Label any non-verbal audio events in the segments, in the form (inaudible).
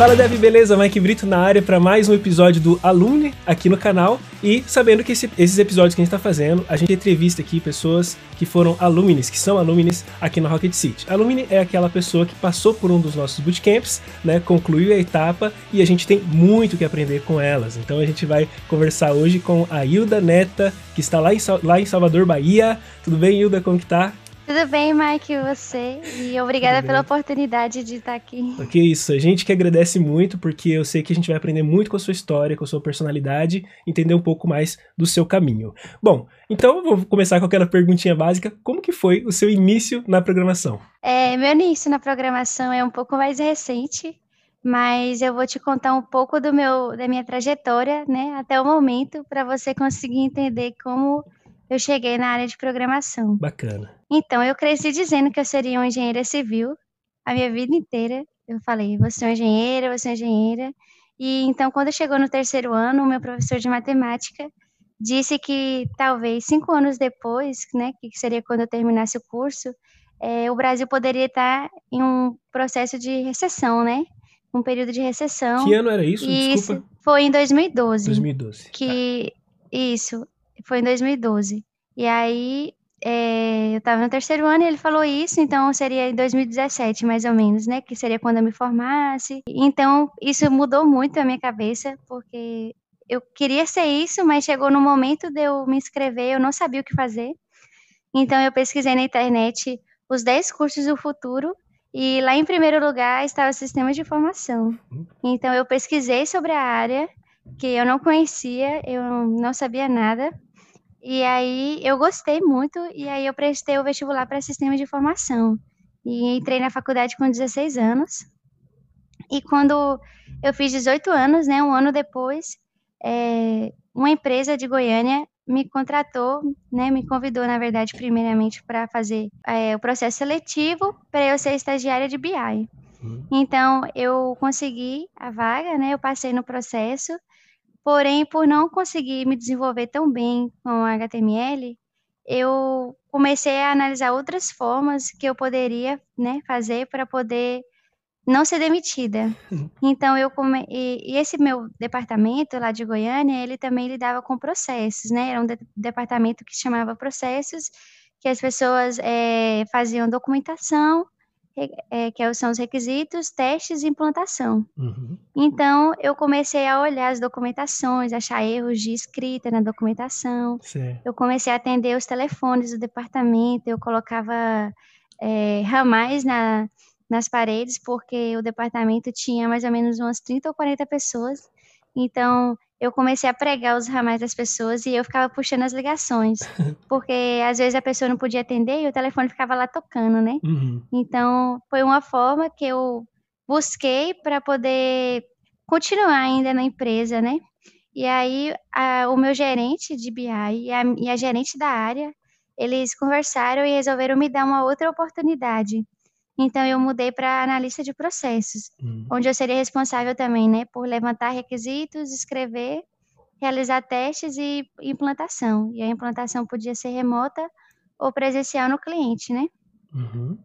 Fala Dev, beleza? Mike Brito na área para mais um episódio do Alumni aqui no canal. E sabendo que esse, esses episódios que a gente está fazendo, a gente entrevista aqui pessoas que foram alumnis, que são alumnis aqui no Rocket City. Alumni é aquela pessoa que passou por um dos nossos bootcamps, né, concluiu a etapa e a gente tem muito que aprender com elas. Então a gente vai conversar hoje com a Hilda Neta, que está lá em, lá em Salvador, Bahia. Tudo bem, Hilda? Como que tá? Tudo bem, Mike, e você? E obrigada pela oportunidade de estar aqui. Ok, isso. A gente que agradece muito, porque eu sei que a gente vai aprender muito com a sua história, com a sua personalidade, entender um pouco mais do seu caminho. Bom, então eu vou começar com aquela perguntinha básica. Como que foi o seu início na programação? É, meu início na programação é um pouco mais recente, mas eu vou te contar um pouco do meu, da minha trajetória, né, até o momento, para você conseguir entender como eu cheguei na área de programação. Bacana. Então, eu cresci dizendo que eu seria uma engenheira civil a minha vida inteira. Eu falei, você é engenheira, você é engenheira. E então, quando chegou no terceiro ano, o meu professor de matemática disse que talvez cinco anos depois, né, que seria quando eu terminasse o curso, é, o Brasil poderia estar em um processo de recessão, né? Um período de recessão. Que ano era isso? E Desculpa. Isso foi em 2012. 2012. Que tá. isso foi em 2012. E aí é, eu estava no terceiro ano e ele falou isso, então seria em 2017, mais ou menos, né? Que seria quando eu me formasse. Então, isso mudou muito a minha cabeça, porque eu queria ser isso, mas chegou no momento de eu me inscrever, eu não sabia o que fazer. Então, eu pesquisei na internet os 10 cursos do futuro e lá em primeiro lugar estava sistema de informação. Então, eu pesquisei sobre a área que eu não conhecia, eu não sabia nada. E aí eu gostei muito, e aí eu prestei o vestibular para sistema de informação. E entrei na faculdade com 16 anos. E quando eu fiz 18 anos, né, um ano depois, é, uma empresa de Goiânia me contratou, né, me convidou, na verdade, primeiramente para fazer é, o processo seletivo para eu ser estagiária de BI. Uhum. Então, eu consegui a vaga, né, eu passei no processo, Porém, por não conseguir me desenvolver tão bem com HTML, eu comecei a analisar outras formas que eu poderia né, fazer para poder não ser demitida. (laughs) Então, eu come... e, esse meu departamento lá de Goiânia, ele também lidava com processos, né? Era um de departamento que chamava processos, que as pessoas é, faziam documentação é, que são os requisitos, testes e implantação. Uhum. Então, eu comecei a olhar as documentações, achar erros de escrita na documentação. Eu comecei a atender os telefones do departamento, eu colocava é, ramais na, nas paredes, porque o departamento tinha mais ou menos umas 30 ou 40 pessoas. Então, eu comecei a pregar os ramais das pessoas e eu ficava puxando as ligações. (laughs) Porque às vezes a pessoa não podia atender e o telefone ficava lá tocando, né? Uhum. Então, foi uma forma que eu busquei para poder continuar ainda na empresa, né? E aí, a, o meu gerente de BI e a, e a gerente da área, eles conversaram e resolveram me dar uma outra oportunidade. Então eu mudei para analista de processos, uhum. onde eu seria responsável também, né, por levantar requisitos, escrever, realizar testes e implantação. E a implantação podia ser remota ou presencial no cliente, né? Uhum.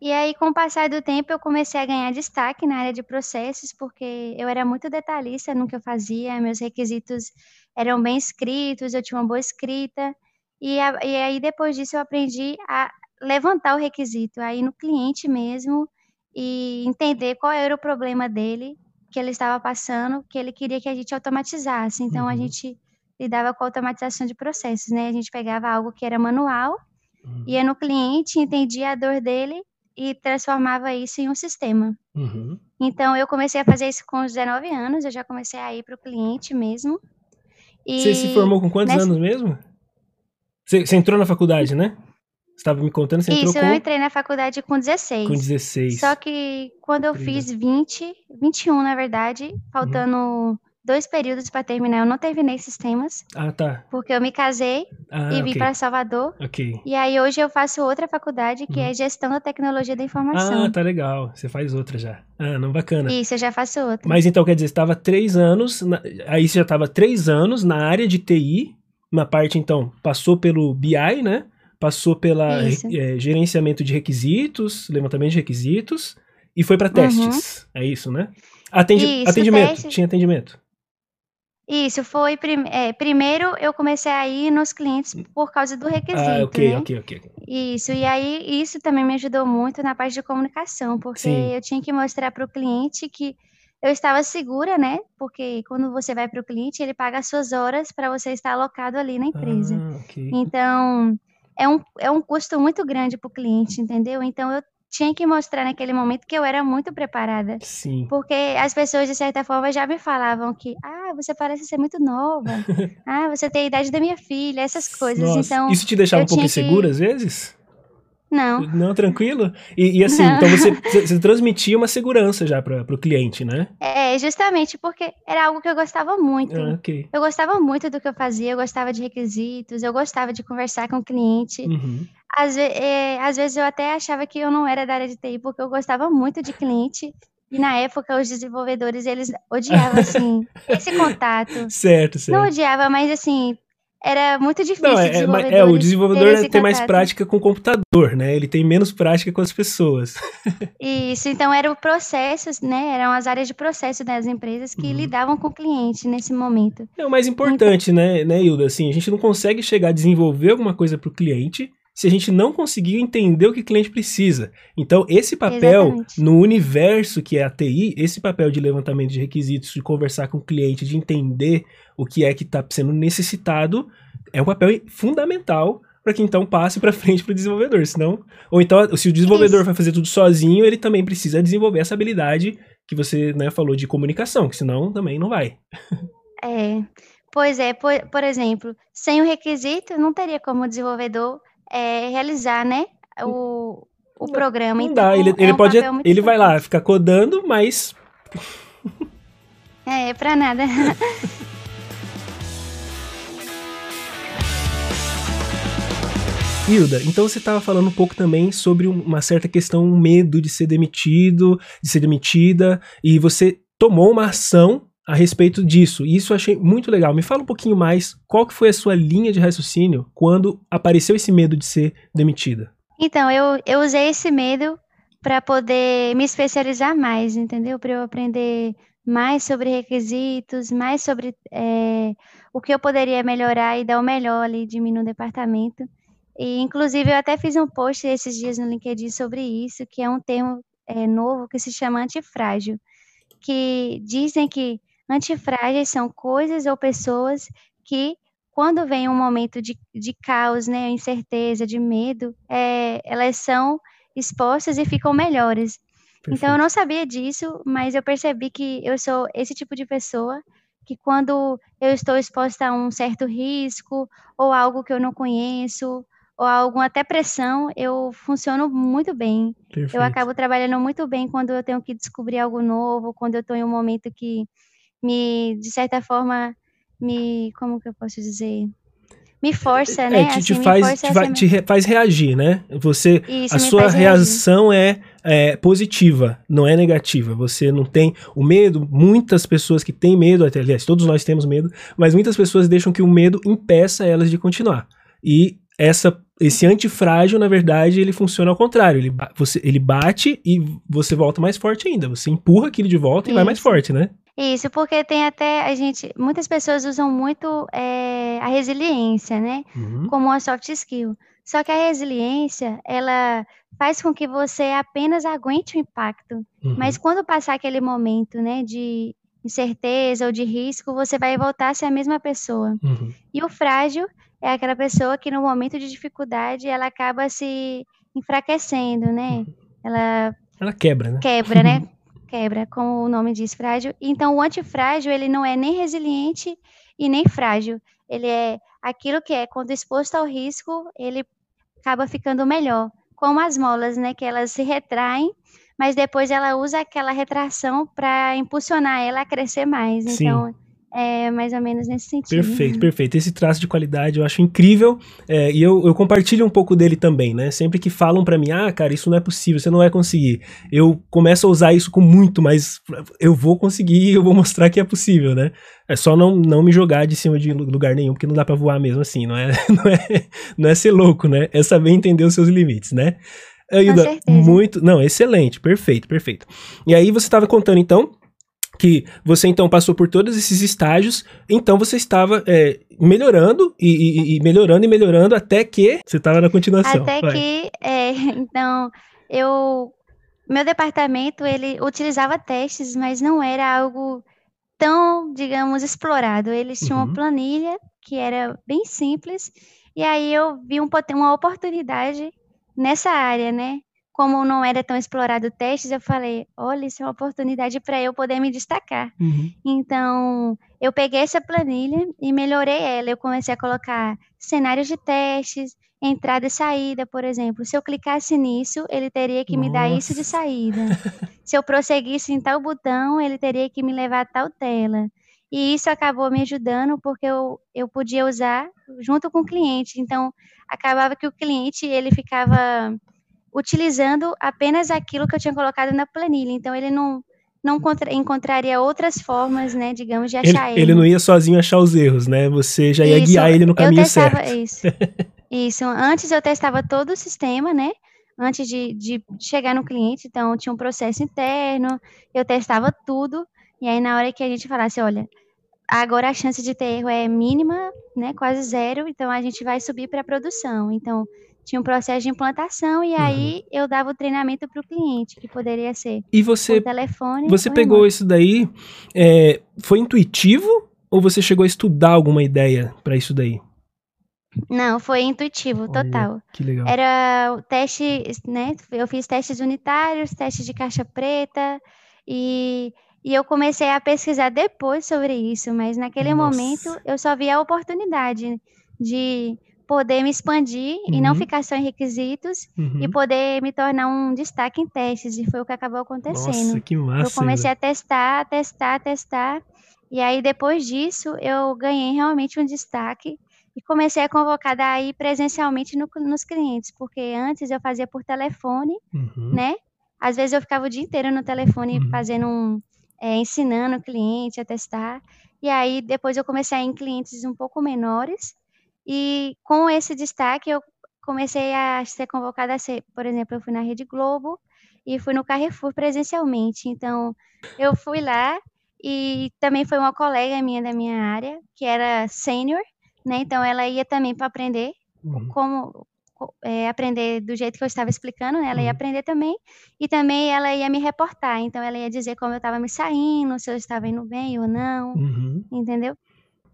E aí, com o passar do tempo, eu comecei a ganhar destaque na área de processos, porque eu era muito detalhista no que eu fazia, meus requisitos eram bem escritos, eu tinha uma boa escrita. E, a, e aí, depois disso, eu aprendi a levantar o requisito aí no cliente mesmo e entender qual era o problema dele que ele estava passando, que ele queria que a gente automatizasse. Então uhum. a gente lidava com a automatização de processos, né? A gente pegava algo que era manual, uhum. ia no cliente, entendia a dor dele e transformava isso em um sistema. Uhum. Então eu comecei a fazer isso com 19 anos, eu já comecei a ir para o cliente mesmo. E você se formou com quantos nessa... anos mesmo? Você, você entrou na faculdade, né? Você estava me contando, você Isso, entrou com... eu entrei na faculdade com 16. Com 16. Só que quando eu fiz 20, 21 na verdade, faltando uhum. dois períodos para terminar, eu não terminei sistemas. Ah, tá. Porque eu me casei ah, e vim okay. para Salvador. Ok. E aí hoje eu faço outra faculdade, que uhum. é Gestão da Tecnologia da Informação. Ah, tá legal. Você faz outra já. Ah, não, bacana. Isso, eu já faço outra. Mas então, quer dizer, você estava três anos, na... aí você já estava três anos na área de TI, uma parte, então, passou pelo BI, né? Passou pela é, gerenciamento de requisitos, levantamento de requisitos, e foi para testes. Uhum. É isso, né? Atendi isso, atendimento. Teste... Tinha atendimento. Isso, foi. Prim é, primeiro eu comecei a ir nos clientes por causa do requisito. Ah, ok, né? ok, ok. Isso, e aí isso também me ajudou muito na parte de comunicação, porque Sim. eu tinha que mostrar para o cliente que eu estava segura, né? Porque quando você vai para o cliente, ele paga as suas horas para você estar alocado ali na empresa. Ah, okay. Então, é um, é um custo muito grande para o cliente, entendeu? Então, eu tinha que mostrar naquele momento que eu era muito preparada. Sim. Porque as pessoas, de certa forma, já me falavam que, ah, você parece ser muito nova. (laughs) ah, você tem a idade da minha filha, essas coisas. Nossa, então. Isso te deixava um pouco insegura que... às vezes? Não. Não, tranquilo? E, e assim, Não. então você, (laughs) você transmitia uma segurança já para o cliente, né? É, justamente porque era algo que eu gostava muito. Ah, okay. Eu gostava muito do que eu fazia, eu gostava de requisitos, eu gostava de conversar com o cliente. Uhum. Às, é, às vezes eu até achava que eu não era da área de TI, porque eu gostava muito de cliente. E na época, os desenvolvedores, eles odiavam, assim, (laughs) esse contato. Certo, certo. Não odiava, mas assim, era muito difícil. Não, é, é, o desenvolvedor tem mais prática com o computador, né? Ele tem menos prática com as pessoas. (laughs) Isso, então era o processo, né? Eram as áreas de processo das empresas que uhum. lidavam com o cliente nesse momento. É o mais importante, então, né, né, Hilda? Assim, a gente não consegue chegar a desenvolver alguma coisa para o cliente se a gente não conseguir entender o que o cliente precisa. Então, esse papel Exatamente. no universo que é a TI, esse papel de levantamento de requisitos, de conversar com o cliente, de entender o que é que está sendo necessitado, é um papel fundamental para que então passe para (laughs) frente para o desenvolvedor. Senão, ou então, se o desenvolvedor Isso. vai fazer tudo sozinho, ele também precisa desenvolver essa habilidade que você né, falou de comunicação, que senão também não vai. É. Pois é, por, por exemplo, sem o requisito, não teria como o desenvolvedor é, realizar, né, o, o programa. Não então, dá, ele, ele é um pode, ele vai lá, ficar codando, mas... É, pra nada. (laughs) Hilda, então você estava falando um pouco também sobre uma certa questão, um medo de ser demitido, de ser demitida, e você tomou uma ação a respeito disso. E isso eu achei muito legal. Me fala um pouquinho mais qual que foi a sua linha de raciocínio quando apareceu esse medo de ser demitida. Então, eu, eu usei esse medo para poder me especializar mais, entendeu? Para eu aprender mais sobre requisitos, mais sobre é, o que eu poderia melhorar e dar o melhor ali de mim no departamento. E, inclusive, eu até fiz um post esses dias no LinkedIn sobre isso, que é um termo é, novo que se chama antifrágil, que dizem que Antifrágeis são coisas ou pessoas que, quando vem um momento de, de caos, né, incerteza, de medo, é, elas são expostas e ficam melhores. Perfeito. Então, eu não sabia disso, mas eu percebi que eu sou esse tipo de pessoa que quando eu estou exposta a um certo risco ou algo que eu não conheço ou alguma até pressão, eu funciono muito bem. Perfeito. Eu acabo trabalhando muito bem quando eu tenho que descobrir algo novo, quando eu estou em um momento que me, de certa forma, me, como que eu posso dizer? Me força, é, né? Te, te assim, faz, te, vai, te faz reagir, né? Você, Isso, a sua reação é, é, positiva, não é negativa. Você não tem o medo. Muitas pessoas que têm medo, aliás, todos nós temos medo, mas muitas pessoas deixam que o medo impeça elas de continuar. E essa esse antifrágil, na verdade, ele funciona ao contrário. Ele, você, ele bate e você volta mais forte ainda. Você empurra aquilo de volta Isso. e vai mais forte, né? Isso, porque tem até a gente, muitas pessoas usam muito é, a resiliência, né, uhum. como uma soft skill. Só que a resiliência, ela faz com que você apenas aguente o impacto. Uhum. Mas quando passar aquele momento, né, de incerteza ou de risco, você vai voltar a ser a mesma pessoa. Uhum. E o frágil é aquela pessoa que no momento de dificuldade ela acaba se enfraquecendo, né? Uhum. Ela ela quebra, né? Quebra, né? (laughs) quebra, como o nome diz, frágil. Então, o antifrágil, ele não é nem resiliente e nem frágil. Ele é aquilo que é, quando exposto ao risco, ele acaba ficando melhor. Como as molas, né, que elas se retraem, mas depois ela usa aquela retração para impulsionar ela a crescer mais. Sim. É mais ou menos nesse sentido. Perfeito, perfeito. Esse traço de qualidade eu acho incrível é, e eu, eu, compartilho um pouco dele também, né? Sempre que falam para mim, ah, cara, isso não é possível, você não vai conseguir. Eu começo a usar isso com muito, mas eu vou conseguir, eu vou mostrar que é possível, né? É só não, não me jogar de cima de lugar nenhum, porque não dá para voar mesmo assim, não é, (laughs) não é, não é ser louco, né? É saber entender os seus limites, né? Ailda, muito. Não, excelente, perfeito, perfeito. E aí você estava contando então que você então passou por todos esses estágios, então você estava é, melhorando e, e, e, melhorando e melhorando até que você estava na continuação. Até Vai. que, é, (laughs) então, eu, meu departamento ele utilizava testes, mas não era algo tão, digamos, explorado. Eles tinham uhum. uma planilha que era bem simples e aí eu vi um, uma oportunidade nessa área, né? Como não era tão explorado testes, eu falei, olha, isso é uma oportunidade para eu poder me destacar. Uhum. Então, eu peguei essa planilha e melhorei ela. Eu comecei a colocar cenários de testes, entrada e saída, por exemplo. Se eu clicasse nisso, ele teria que Nossa. me dar isso de saída. (laughs) Se eu prosseguisse em tal botão, ele teria que me levar a tal tela. E isso acabou me ajudando porque eu, eu podia usar junto com o cliente. Então, acabava que o cliente ele ficava utilizando apenas aquilo que eu tinha colocado na planilha. Então ele não não encontraria outras formas, né, digamos, de achar ele. Ele, ele não ia sozinho achar os erros, né? Você já ia isso, guiar ele no caminho eu testava, certo. Isso. isso. Antes eu testava todo o sistema, né? Antes de, de chegar no cliente, então tinha um processo interno, eu testava tudo, e aí na hora que a gente falasse, olha, agora a chance de ter erro é mínima, né, quase zero, então a gente vai subir para a produção. Então, tinha um processo de implantação e uhum. aí eu dava o treinamento para o cliente, que poderia ser e você, telefone. Você pegou remoto. isso daí, é, foi intuitivo ou você chegou a estudar alguma ideia para isso daí? Não, foi intuitivo, Olha, total. Que legal. Era o teste, né? Eu fiz testes unitários, testes de caixa preta e, e eu comecei a pesquisar depois sobre isso, mas naquele Nossa. momento eu só vi a oportunidade de poder me expandir uhum. e não uhum. ficar só em requisitos uhum. e poder me tornar um destaque em testes. E foi o que acabou acontecendo. Nossa, que massa. Eu comecei a testar, testar, testar. E aí, depois disso, eu ganhei realmente um destaque e comecei a convocar daí presencialmente no, nos clientes, porque antes eu fazia por telefone, uhum. né? Às vezes eu ficava o dia inteiro no telefone uhum. fazendo um, é, ensinando o cliente a testar. E aí depois eu comecei a ir em clientes um pouco menores e com esse destaque, eu comecei a ser convocada a ser, por exemplo, eu fui na Rede Globo e fui no Carrefour presencialmente. Então, eu fui lá e também foi uma colega minha da minha área, que era sênior, né? Então, ela ia também para aprender uhum. como é, aprender do jeito que eu estava explicando, né? Ela ia uhum. aprender também, e também ela ia me reportar, então ela ia dizer como eu estava me saindo, se eu estava indo bem ou não, uhum. entendeu?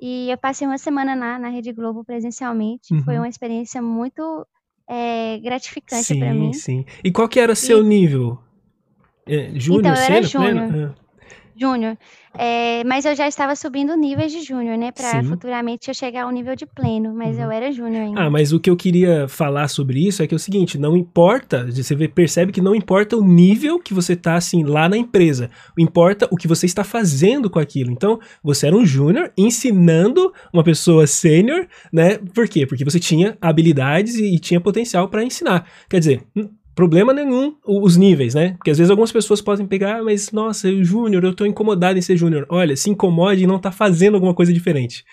E eu passei uma semana na, na Rede Globo presencialmente. Uhum. Foi uma experiência muito é, gratificante para mim. Sim, sim. E qual que era seu e... nível? É, júnior, então, eu era júnior. Júnior. É, mas eu já estava subindo níveis de júnior, né? Para futuramente eu chegar ao nível de pleno, mas uhum. eu era júnior ainda. Ah, mas o que eu queria falar sobre isso é que é o seguinte: não importa, você vê, percebe que não importa o nível que você tá assim lá na empresa, importa o que você está fazendo com aquilo. Então, você era um júnior ensinando uma pessoa sênior, né? Por quê? Porque você tinha habilidades e, e tinha potencial para ensinar. Quer dizer, problema nenhum os níveis, né? Porque às vezes algumas pessoas podem pegar, ah, mas nossa, eu júnior, eu tô incomodado em ser júnior. Olha, se incomode e não tá fazendo alguma coisa diferente.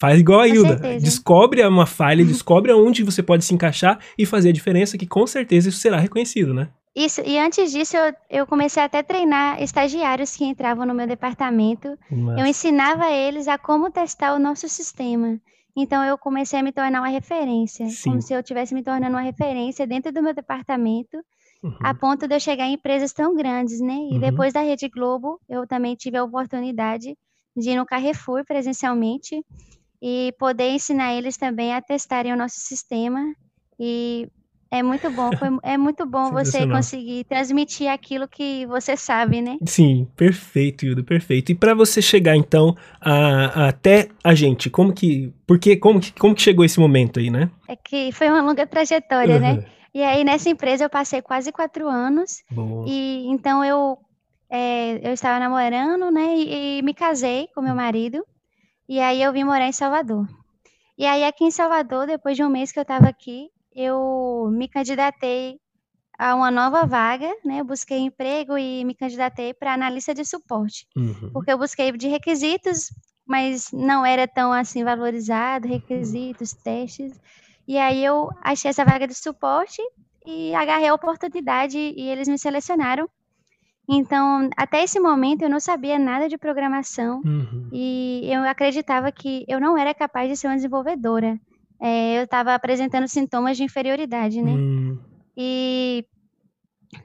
Faz igual a Hilda. Descobre uma falha, (laughs) descobre aonde você pode se encaixar e fazer a diferença, que com certeza isso será reconhecido, né? Isso, e antes disso eu, eu comecei até a treinar estagiários que entravam no meu departamento. Mas... Eu ensinava eles a como testar o nosso sistema. Então eu comecei a me tornar uma referência, Sim. como se eu estivesse me tornando uma referência dentro do meu departamento, uhum. a ponto de eu chegar em empresas tão grandes, né? E uhum. depois da Rede Globo, eu também tive a oportunidade de ir no Carrefour presencialmente e poder ensinar eles também a testarem o nosso sistema e é muito bom, foi, é muito bom você conseguir transmitir aquilo que você sabe, né? Sim, perfeito, Hilda, perfeito. E para você chegar então a, a, até a gente, como que, porque como que, como que chegou esse momento aí, né? É que foi uma longa trajetória, uhum. né? E aí nessa empresa eu passei quase quatro anos Boa. e então eu é, eu estava namorando, né? E, e me casei com meu marido e aí eu vim morar em Salvador. E aí aqui em Salvador, depois de um mês que eu estava aqui, eu me candidatei a uma nova vaga, né? Eu busquei emprego e me candidatei para analista de suporte, uhum. porque eu busquei de requisitos, mas não era tão assim valorizado, requisitos, testes. E aí eu achei essa vaga de suporte e agarrei a oportunidade e eles me selecionaram. Então, até esse momento eu não sabia nada de programação Uhum. e eu acreditava que eu não era capaz de ser uma desenvolvedora. É, eu estava apresentando sintomas de inferioridade, né? Hum. E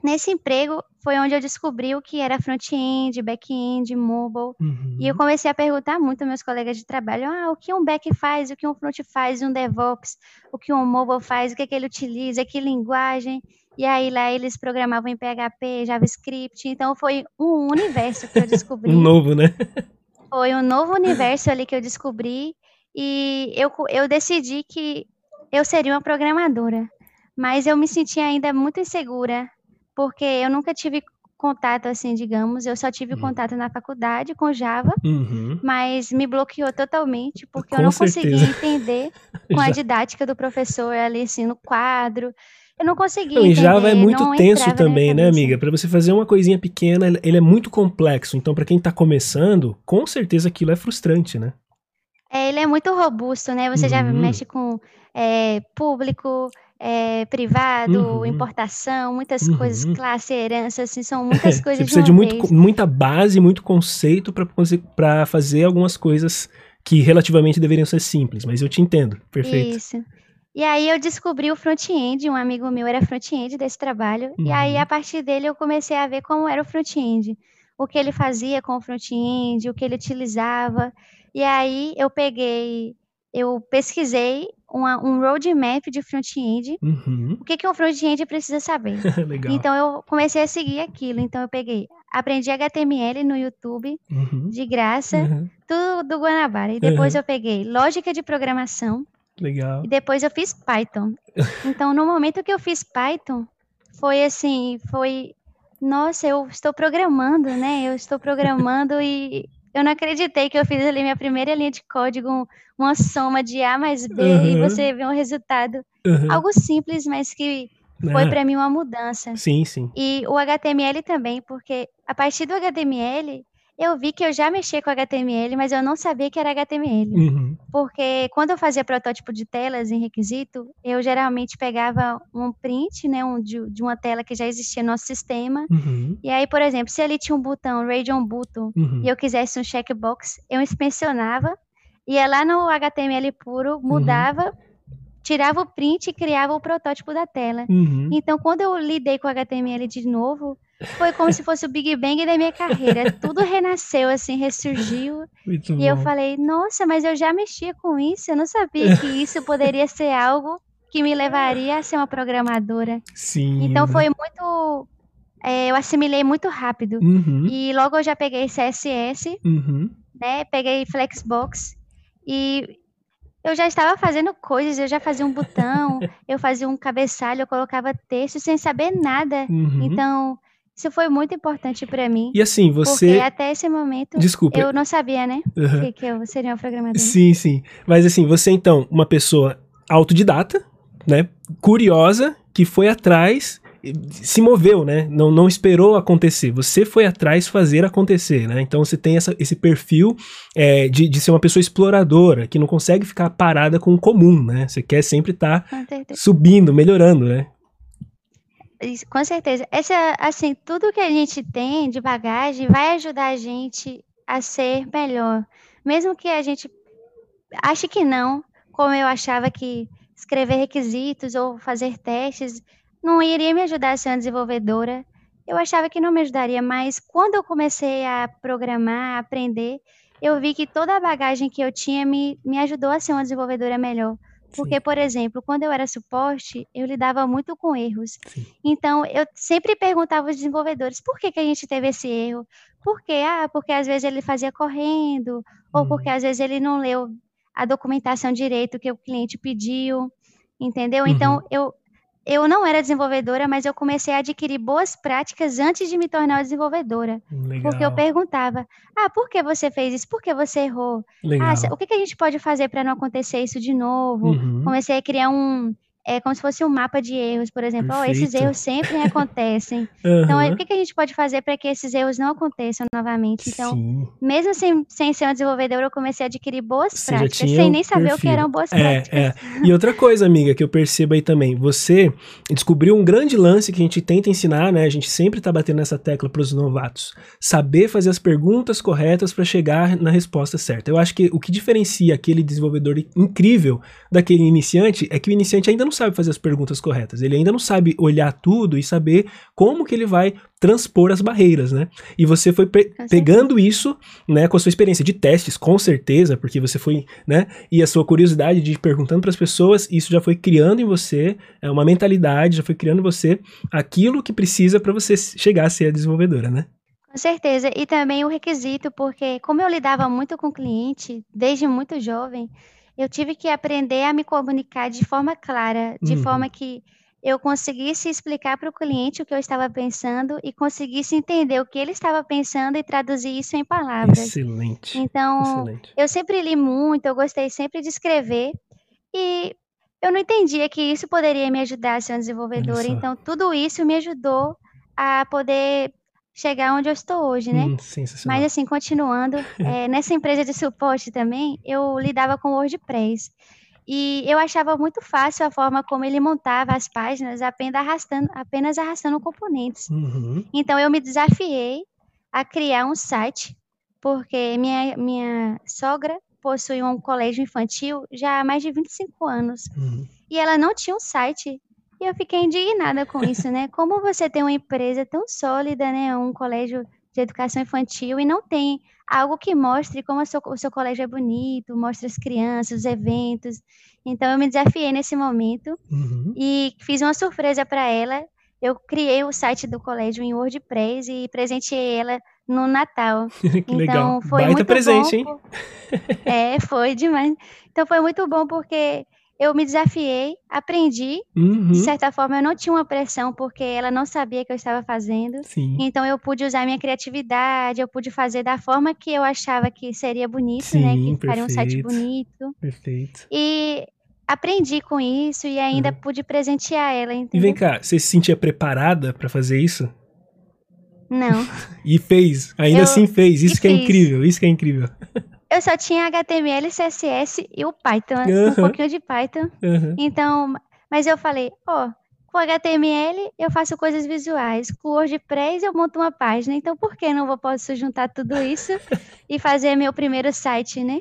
nesse emprego foi onde eu descobri o que era front-end, back-end, mobile. Uhum. E eu comecei a perguntar muito aos meus colegas de trabalho: ah, o que um back faz, o que um front faz, um DevOps, o que um mobile faz, o que, é que ele utiliza, que linguagem. E aí lá eles programavam em PHP, JavaScript. Então foi um universo que eu (laughs) descobri. um novo, né? Foi um novo universo ali que eu descobri. E eu, eu decidi que eu seria uma programadora. Mas eu me sentia ainda muito insegura, porque eu nunca tive contato, assim, digamos, eu só tive Hum. contato na faculdade com Java, Uhum. mas me bloqueou totalmente, porque Com eu não certeza. conseguia entender (laughs) com a didática do professor ali, assim, no quadro. Eu não conseguia Não, e entender, Java é muito tenso também, né, amiga? Pra você fazer uma coisinha pequena, ele- é muito complexo. Então, pra quem tá começando, com certeza aquilo é frustrante, né? É, ele é muito robusto, né? Você já Uhum. mexe com é, público, é, privado, Uhum. importação, muitas Uhum. coisas, classe, herança, assim, são muitas (laughs) Você coisas de precisa uma de muito, muita base, muito conceito pra fazer algumas coisas que relativamente deveriam ser simples. Mas eu te entendo, perfeito. Isso. E aí eu descobri o front-end, um amigo meu era front-end desse trabalho, e aí Uhum. a partir dele eu comecei a ver como era o front-end, o que ele fazia com o front-end, o que ele utilizava. E aí eu peguei, eu pesquisei uma, um roadmap de front-end, Uhum. o que, que um front-end precisa saber. (laughs) Então eu comecei a seguir aquilo. Então eu peguei, aprendi HTML no YouTube, Uhum. de graça, Uhum. tudo do Guanabara. E depois Uhum. eu peguei lógica de programação, Legal. e depois eu fiz Python. (laughs) Então, no momento que eu fiz Python, foi assim, foi, nossa, eu estou programando, né? Eu estou programando e eu não acreditei que eu fiz ali minha primeira linha de código, um- uma soma de A mais B e Uhum. você vê um resultado. Uhum. Algo simples, mas que foi Ah, para mim uma mudança. Sim, sim. E o HTML também, porque a partir do HTML, eu vi que eu já mexia com HTML, mas eu não sabia que era HTML. Uhum. Porque quando eu fazia protótipo de telas em requisito, eu geralmente pegava um print, né, um, de, de uma tela que já existia no nosso sistema. Uhum. E aí, por exemplo, se ali tinha um botão, Radeon Button, Uhum. e eu quisesse um checkbox, eu inspecionava, ia lá no HTML puro, mudava, tirava o print e criava o protótipo da tela. Uhum. Então, quando eu lidei com o HTML de novo, foi como se fosse o Big Bang da minha carreira. Tudo renasceu, assim, ressurgiu. Muito E eu bom. falei, nossa, mas eu já mexia com isso, eu não sabia que isso poderia ser algo que me levaria a ser uma programadora. Sim. Então né? foi muito. é, eu assimilei muito rápido. Uhum. E logo eu já peguei CSS, Uhum. né? Peguei Flexbox e eu já estava fazendo coisas, eu já fazia um botão, (laughs) eu fazia um cabeçalho, eu colocava texto sem saber nada. Uhum. Então, isso foi muito importante para mim. E assim, Porque você. até esse momento Desculpa. eu não sabia, né? Uhum. Que, que eu seria uma programadora. Sim, sim. Mas assim, você então, uma pessoa autodidata, né? Curiosa, que foi atrás, se moveu, né? Não, não esperou acontecer. Você foi atrás fazer acontecer, né? Então você tem essa, esse perfil é, de, de ser uma pessoa exploradora, que não consegue ficar parada com o comum, né? Você quer sempre estar certeza. subindo, melhorando, né? Com certeza. Essa, assim, tudo que a gente tem de bagagem vai ajudar a gente a ser melhor. Mesmo que a gente ache que não, como eu achava que escrever requisitos ou fazer testes não iria me ajudar a ser uma desenvolvedora. Eu achava que não me ajudaria, mas quando eu comecei a programar, a aprender, eu vi que toda a bagagem que eu tinha me, me ajudou a ser uma desenvolvedora melhor. Porque, por exemplo, quando eu era suporte, eu lidava muito com erros. Sim. Então, eu sempre perguntava aos desenvolvedores por que, que a gente teve esse erro. Por quê? Ah, porque às vezes ele fazia correndo, ou Hum. porque às vezes ele não leu a documentação direito que o cliente pediu, entendeu? Então, eu, eu não era desenvolvedora, mas eu comecei a adquirir boas práticas antes de me tornar desenvolvedora. Legal. Porque eu perguntava, ah, por que você fez isso? Por que você errou? Legal. Ah, o que, que a gente pode fazer para não acontecer isso de novo? Uhum. Comecei a criar um é como se fosse um mapa de erros, por exemplo. Oh, esses erros sempre acontecem. (laughs) uhum. Então, o que, que a gente pode fazer para que esses erros não aconteçam novamente? Então, Sim. mesmo sem, sem ser um desenvolvedor, eu comecei a adquirir boas você práticas, sem nem saber perfil. o que eram boas é, práticas. É. E outra coisa, amiga, que eu percebo aí também, você descobriu um grande lance que a gente tenta ensinar, né? A gente sempre tá batendo nessa tecla para os novatos. Saber fazer as perguntas corretas para chegar na resposta certa. Eu acho que o que diferencia aquele desenvolvedor incrível daquele iniciante é que o iniciante ainda não sabe fazer as perguntas corretas. Ele ainda não sabe olhar tudo e saber como que ele vai transpor as barreiras, né? E você foi pe pegando isso, né, com a sua experiência de testes, com certeza, porque você foi, né, e a sua curiosidade de ir perguntando para as pessoas, isso já foi criando em você é, uma mentalidade, já foi criando em você aquilo que precisa para você chegar a ser a desenvolvedora, né? Com certeza, e também o requisito, porque como eu lidava muito com o cliente desde muito jovem, eu tive que aprender a me comunicar de forma clara, de uhum. forma que eu conseguisse explicar para o cliente o que eu estava pensando e conseguisse entender o que ele estava pensando e traduzir isso em palavras. Excelente. Então, Excelente. eu sempre li muito, eu gostei sempre de escrever e eu não entendia que isso poderia me ajudar a ser um desenvolvedor. Então, tudo isso me ajudou a poder chegar onde eu estou hoje, né? Hum, Mas assim, continuando, é, (laughs) nessa empresa de suporte também, eu lidava com WordPress. E eu achava muito fácil a forma como ele montava as páginas apenas arrastando, apenas arrastando componentes. Uhum. Então eu me desafiei a criar um site, porque minha, minha sogra possui um colégio infantil já há mais de 25 anos. Uhum. E ela não tinha um site. E eu fiquei indignada com isso, né? Como você tem uma empresa tão sólida, né? Um colégio de educação infantil e não tem algo que mostre como seu, o seu colégio é bonito, mostre as crianças, os eventos. Então eu me desafiei nesse momento uhum. e fiz uma surpresa para ela. Eu criei o site do colégio em WordPress e presenteei ela no Natal. (laughs) que então, legal. Foi Baita muito presente, bom, hein? É, foi demais. Então foi muito bom porque eu me desafiei, aprendi. Uhum. De certa forma, eu não tinha uma pressão, porque ela não sabia o que eu estava fazendo. Sim. Então, eu pude usar minha criatividade, eu pude fazer da forma que eu achava que seria bonito, Sim, né? Que perfeito. ficaria um site bonito. Perfeito. E aprendi com isso e ainda uhum. pude presentear ela. Entendeu? E vem cá, você se sentia preparada para fazer isso? Não. (laughs) e fez, ainda eu, assim fez. Isso que é fiz. é incrível, isso que é incrível. (laughs) Eu só tinha HTML, CSS e o Python, uhum. um pouquinho de Python. Uhum. Então, mas eu falei, ó, oh, com HTML eu faço coisas visuais, com WordPress eu monto uma página, então por que não vou posso juntar tudo isso (laughs) e fazer meu primeiro site, né?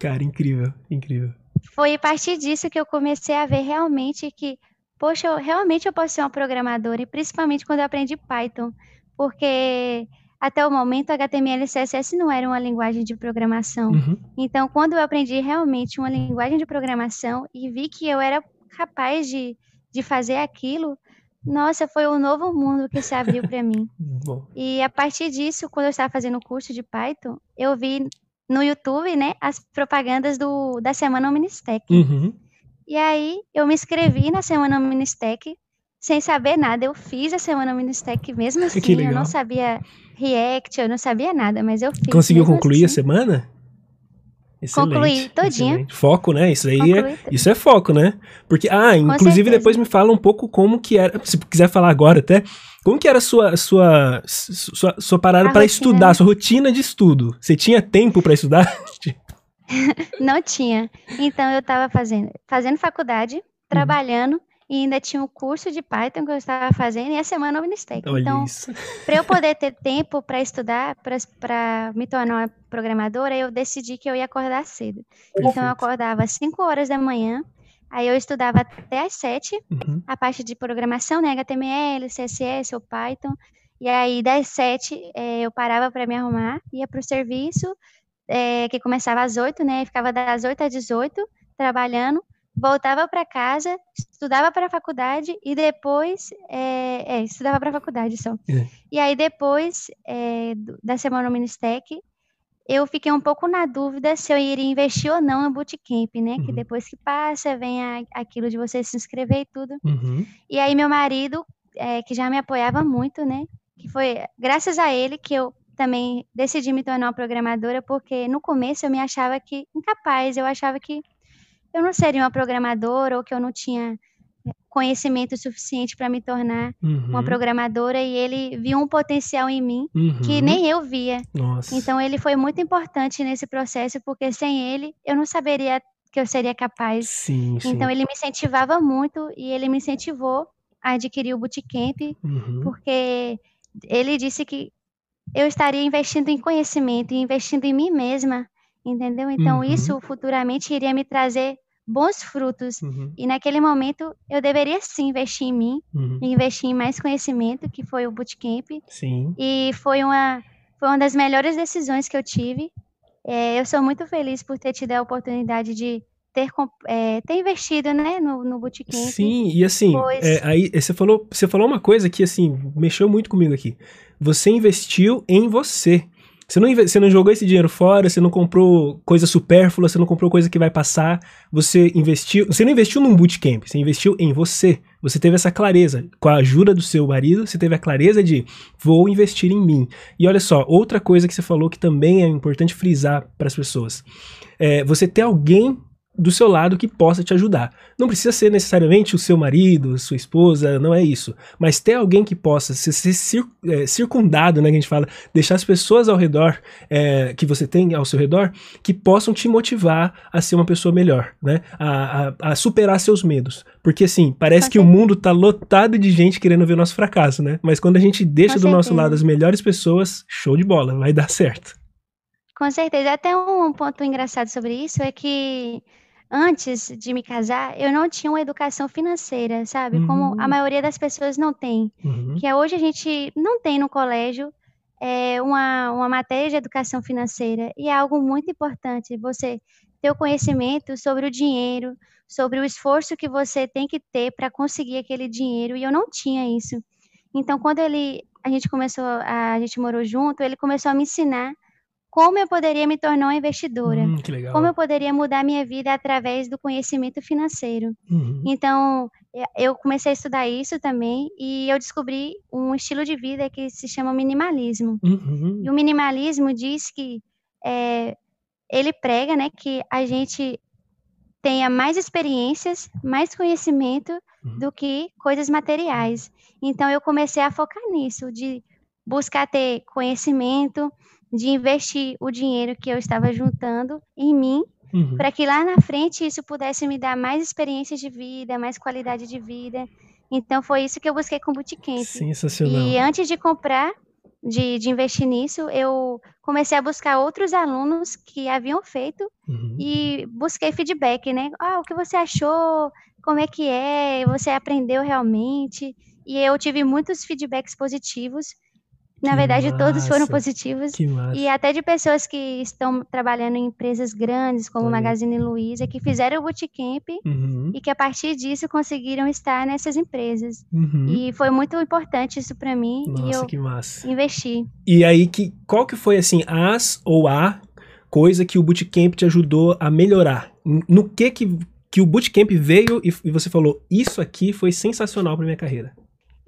Cara, incrível, incrível. Foi a partir disso que eu comecei a ver realmente que, poxa, eu, realmente eu posso ser uma programadora, e principalmente quando eu aprendi Python, porque até o momento, HTML e CSS não era uma linguagem de programação. Uhum. Então, quando eu aprendi realmente uma linguagem de programação e vi que eu era capaz de, de fazer aquilo, nossa, foi um novo mundo que se abriu para mim. (laughs) Bom. E a partir disso, quando eu estava fazendo o curso de Python, eu vi no YouTube, né, as propagandas do, da Semana Ministec. Uhum. E aí, eu me inscrevi na Semana Ministec, sem saber nada. Eu fiz a Semana Ministec mesmo (laughs) assim, eu não sabia React, eu não sabia nada, mas eu fiz. Conseguiu concluir assim. a semana? Excelente, Concluí todinha. Excelente. Foco, né? Isso aí é, isso é foco, né? Porque, ah, inclusive depois me fala um pouco como que era, se quiser falar agora até, como que era a sua, sua, sua, sua parada para estudar, sua rotina de estudo? Você tinha tempo para estudar? (laughs) (laughs) Não tinha. Então eu estava fazendo, fazendo faculdade, uhum. E ainda tinha o curso de Python que eu estava fazendo e a semana no Ministec. Então, (laughs) para eu poder ter tempo para estudar, para me tornar uma programadora, eu decidi que eu ia acordar cedo. Perfeito. Então, eu acordava às 5 horas da manhã, aí eu estudava até às 7, uhum. a parte de programação, né, HTML, CSS ou Python. E aí, das 7, é, eu parava para me arrumar, ia para o serviço, é, que começava às 8, né, ficava das 8 às 18, trabalhando voltava para casa, estudava para a faculdade e depois é, é, estudava para a faculdade só. É. E aí depois é, da semana no Ministec, eu fiquei um pouco na dúvida se eu iria investir ou não no bootcamp, né? Uhum. Que depois que passa vem a, aquilo de você se inscrever e tudo. Uhum. E aí meu marido, é, que já me apoiava muito, né? Que foi graças a ele que eu também decidi me tornar uma programadora, porque no começo eu me achava que incapaz, eu achava que eu não seria uma programadora ou que eu não tinha conhecimento suficiente para me tornar Uhum. uma programadora e ele viu um potencial em mim que Uhum. nem eu via. Nossa. Então ele foi muito importante nesse processo, porque sem ele eu não saberia que eu seria capaz. Sim, sim. Então ele me incentivava muito e ele me incentivou a adquirir o bootcamp, Uhum. porque ele disse que eu estaria investindo em conhecimento e investindo em mim mesma, entendeu? Então Uhum. isso futuramente iria me trazer bons frutos. Uhum. E naquele momento eu deveria sim investir em mim, Uhum. investir em mais conhecimento, que foi o bootcamp. Sim. E foi uma, foi uma das melhores decisões que eu tive. É, eu sou muito feliz por ter tido a oportunidade de ter, com- é, ter investido né, no, no bootcamp. Sim, e assim, Pois. é, aí você falou, você falou uma coisa que assim mexeu muito comigo aqui. Você investiu em você. Você não, você não jogou esse dinheiro fora, você não comprou coisa supérflua, você não comprou coisa que vai passar. Você investiu. Você não investiu num bootcamp, você investiu em você. Você teve essa clareza. Com a ajuda do seu marido, você teve a clareza de vou investir em mim. E olha só, outra coisa que você falou que também é importante frisar para as pessoas. É, você ter alguém do seu lado que possa te ajudar. Não precisa ser necessariamente o seu marido, sua esposa, não é isso. Mas ter alguém que possa ser, ser é, circundado, né, que a gente fala, deixar as pessoas ao redor, é, que você tem ao seu redor, que possam te motivar a ser uma pessoa melhor, né? A, a- a superar seus medos. Porque assim, parece Com que o mundo tá lotado de gente querendo ver nosso fracasso, né? Mas quando a gente deixa Com do nosso lado as melhores pessoas, show de bola, vai dar certo. Com certeza. Até um ponto engraçado sobre isso é que antes de me casar, eu não tinha uma educação financeira, sabe? Como a Hum. maioria das pessoas não tem. Uhum. Que é hoje a gente não tem no colégio é, uma, uma matéria de educação financeira. E é algo muito importante você ter o conhecimento sobre o dinheiro, sobre o esforço que você tem que ter para conseguir aquele dinheiro. E eu não tinha isso. Então, quando ele, a gente começou, a, a gente morou junto, ele começou a me ensinar como eu poderia me tornar uma investidora, Hum, como eu poderia mudar minha vida através do conhecimento financeiro. Uhum. Então, eh, eu comecei a estudar isso também e eu descobri um estilo de vida que se chama minimalismo. Uhum. E o minimalismo diz que eh, ele prega, né, que a gente tenha mais experiências, mais conhecimento Uhum. do que coisas materiais. Então, eu comecei a focar nisso, de buscar ter conhecimento, de investir o dinheiro que eu estava juntando em mim, Uhum. para que lá na frente isso pudesse me dar mais experiências de vida, mais qualidade de vida. Então, foi isso que eu busquei com o Bootcamp. Sensacional. E antes de comprar, de, de investir nisso, eu comecei a buscar outros alunos que haviam feito Uhum. e busquei feedback, né? Ah, o que você achou? Como é que é? Você aprendeu realmente? E eu tive muitos feedbacks positivos. Na Que verdade, todos foram massa. positivos. Que massa. E até de pessoas que estão trabalhando em empresas grandes, como Olha. Magazine Luiza, que fizeram o bootcamp Uhum. e que a partir disso conseguiram estar nessas empresas. Uhum. E foi muito importante isso para mim e Nossa, eu que massa. investi. E aí, que, qual que foi, assim, as ou a coisa que o Bootcamp te ajudou a melhorar? No que que, que o Bootcamp veio e, e você falou, isso aqui foi sensacional pra minha carreira?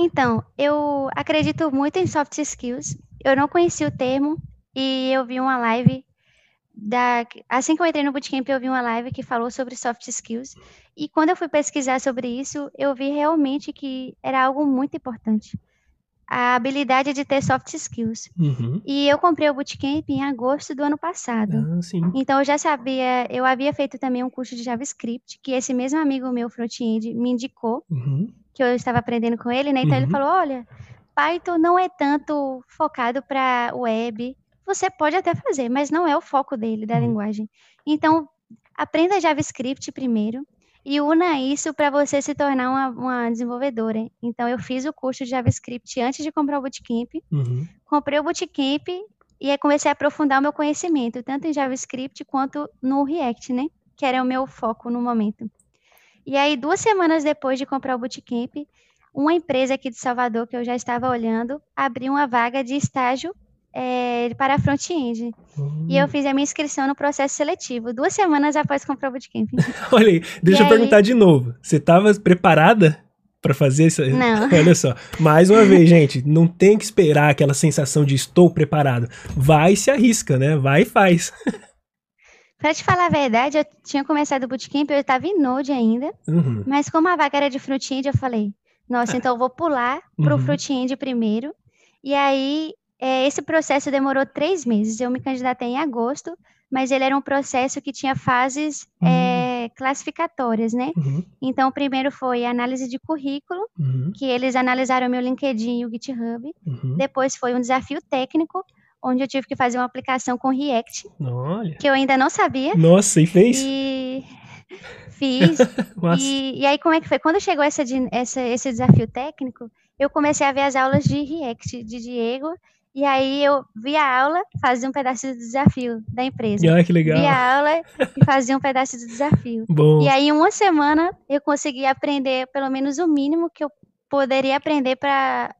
Então, eu acredito muito em soft skills. Eu não conhecia o termo e eu vi uma live da assim que eu entrei no bootcamp, eu vi uma live que falou sobre soft skills. E quando eu fui pesquisar sobre isso, eu vi realmente que era algo muito importante. A habilidade de ter soft skills. Uhum. E eu comprei o bootcamp em agosto do ano passado. Ah. Então eu já sabia, eu havia feito também um curso de JavaScript, que esse mesmo amigo meu front-end me indicou Uhum. Que eu estava aprendendo com ele, né? Então ele Uhum. falou: olha, Python não é tanto focado para web. Você pode até fazer, mas não é o foco dele, da Uhum. linguagem. Então, aprenda JavaScript primeiro e una isso para você se tornar uma, uma desenvolvedora. Então, eu fiz o curso de JavaScript antes de comprar o Bootcamp. Uhum. Comprei o Bootcamp e aí comecei a aprofundar o meu conhecimento, tanto em JavaScript quanto no React, né? Que era o meu foco no momento. E aí, duas semanas depois de comprar o Bootcamp, uma empresa aqui de Salvador, que eu já estava olhando, abriu uma vaga de estágio eh, para front-end. E eu Hum. fiz a minha inscrição no processo seletivo, duas semanas após comprar o Bootcamp. (laughs) Olha aí, deixa E eu aí? perguntar de novo. Você estava preparada pra fazer isso? Não. (laughs) Olha só, mais uma vez, (laughs) gente, não tem que esperar aquela sensação de estou preparado. Vai e se arrisca, né? Vai e faz. Pra te falar a verdade, eu tinha começado o bootcamp, eu estava em Node ainda, Uhum. mas como a vaga era de front-end, eu falei, nossa, então eu vou pular pro Uhum. front-end primeiro. E aí, é, esse processo demorou três meses. Eu me candidatei em agosto, mas ele era um processo que tinha fases Hum. é, classificatórias, né? Uhum. Então, o primeiro foi a análise de currículo, Uhum. que eles analisaram meu LinkedIn e o GitHub. Uhum. Depois foi um desafio técnico, onde eu tive que fazer uma aplicação com React, Olha. que eu ainda não sabia. Nossa, e fez? E fiz. (laughs) E, e aí, como é que foi? Quando chegou essa, essa- esse desafio técnico, eu comecei a ver as aulas de React de Diego. E aí eu vi a aula, fazia um pedaço do desafio da empresa. Ah, que legal. Vi a aula e fazia um pedaço do desafio. (laughs) Bom. E aí, em uma semana, eu consegui aprender pelo menos o mínimo que eu poderia aprender para,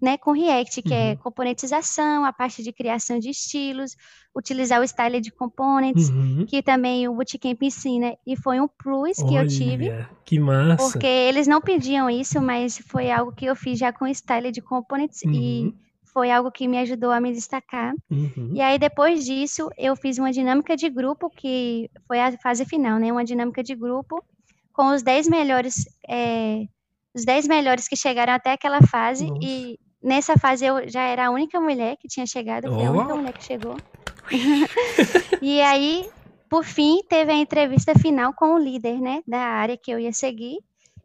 né, com React, que é Uhum. componentização, a parte de criação de estilos, utilizar o Style Components, Uhum. que também o Bootcamp ensina, e foi um plus que eu tive, Olha, que massa. porque eles não pediam isso, mas foi algo que eu fiz já com Style de Components, e Uhum. foi algo que me ajudou a me destacar. Uhum. E aí, depois disso, eu fiz uma dinâmica de grupo, que foi a fase final, né? Uma dinâmica de grupo com os 10 melhores, é, os 10 melhores que chegaram até aquela fase. Nossa. E nessa fase eu já era a única mulher que tinha chegado, fui a única mulher que chegou. (laughs) e aí, por fim, teve a entrevista final com o líder, né? Da área que eu ia seguir.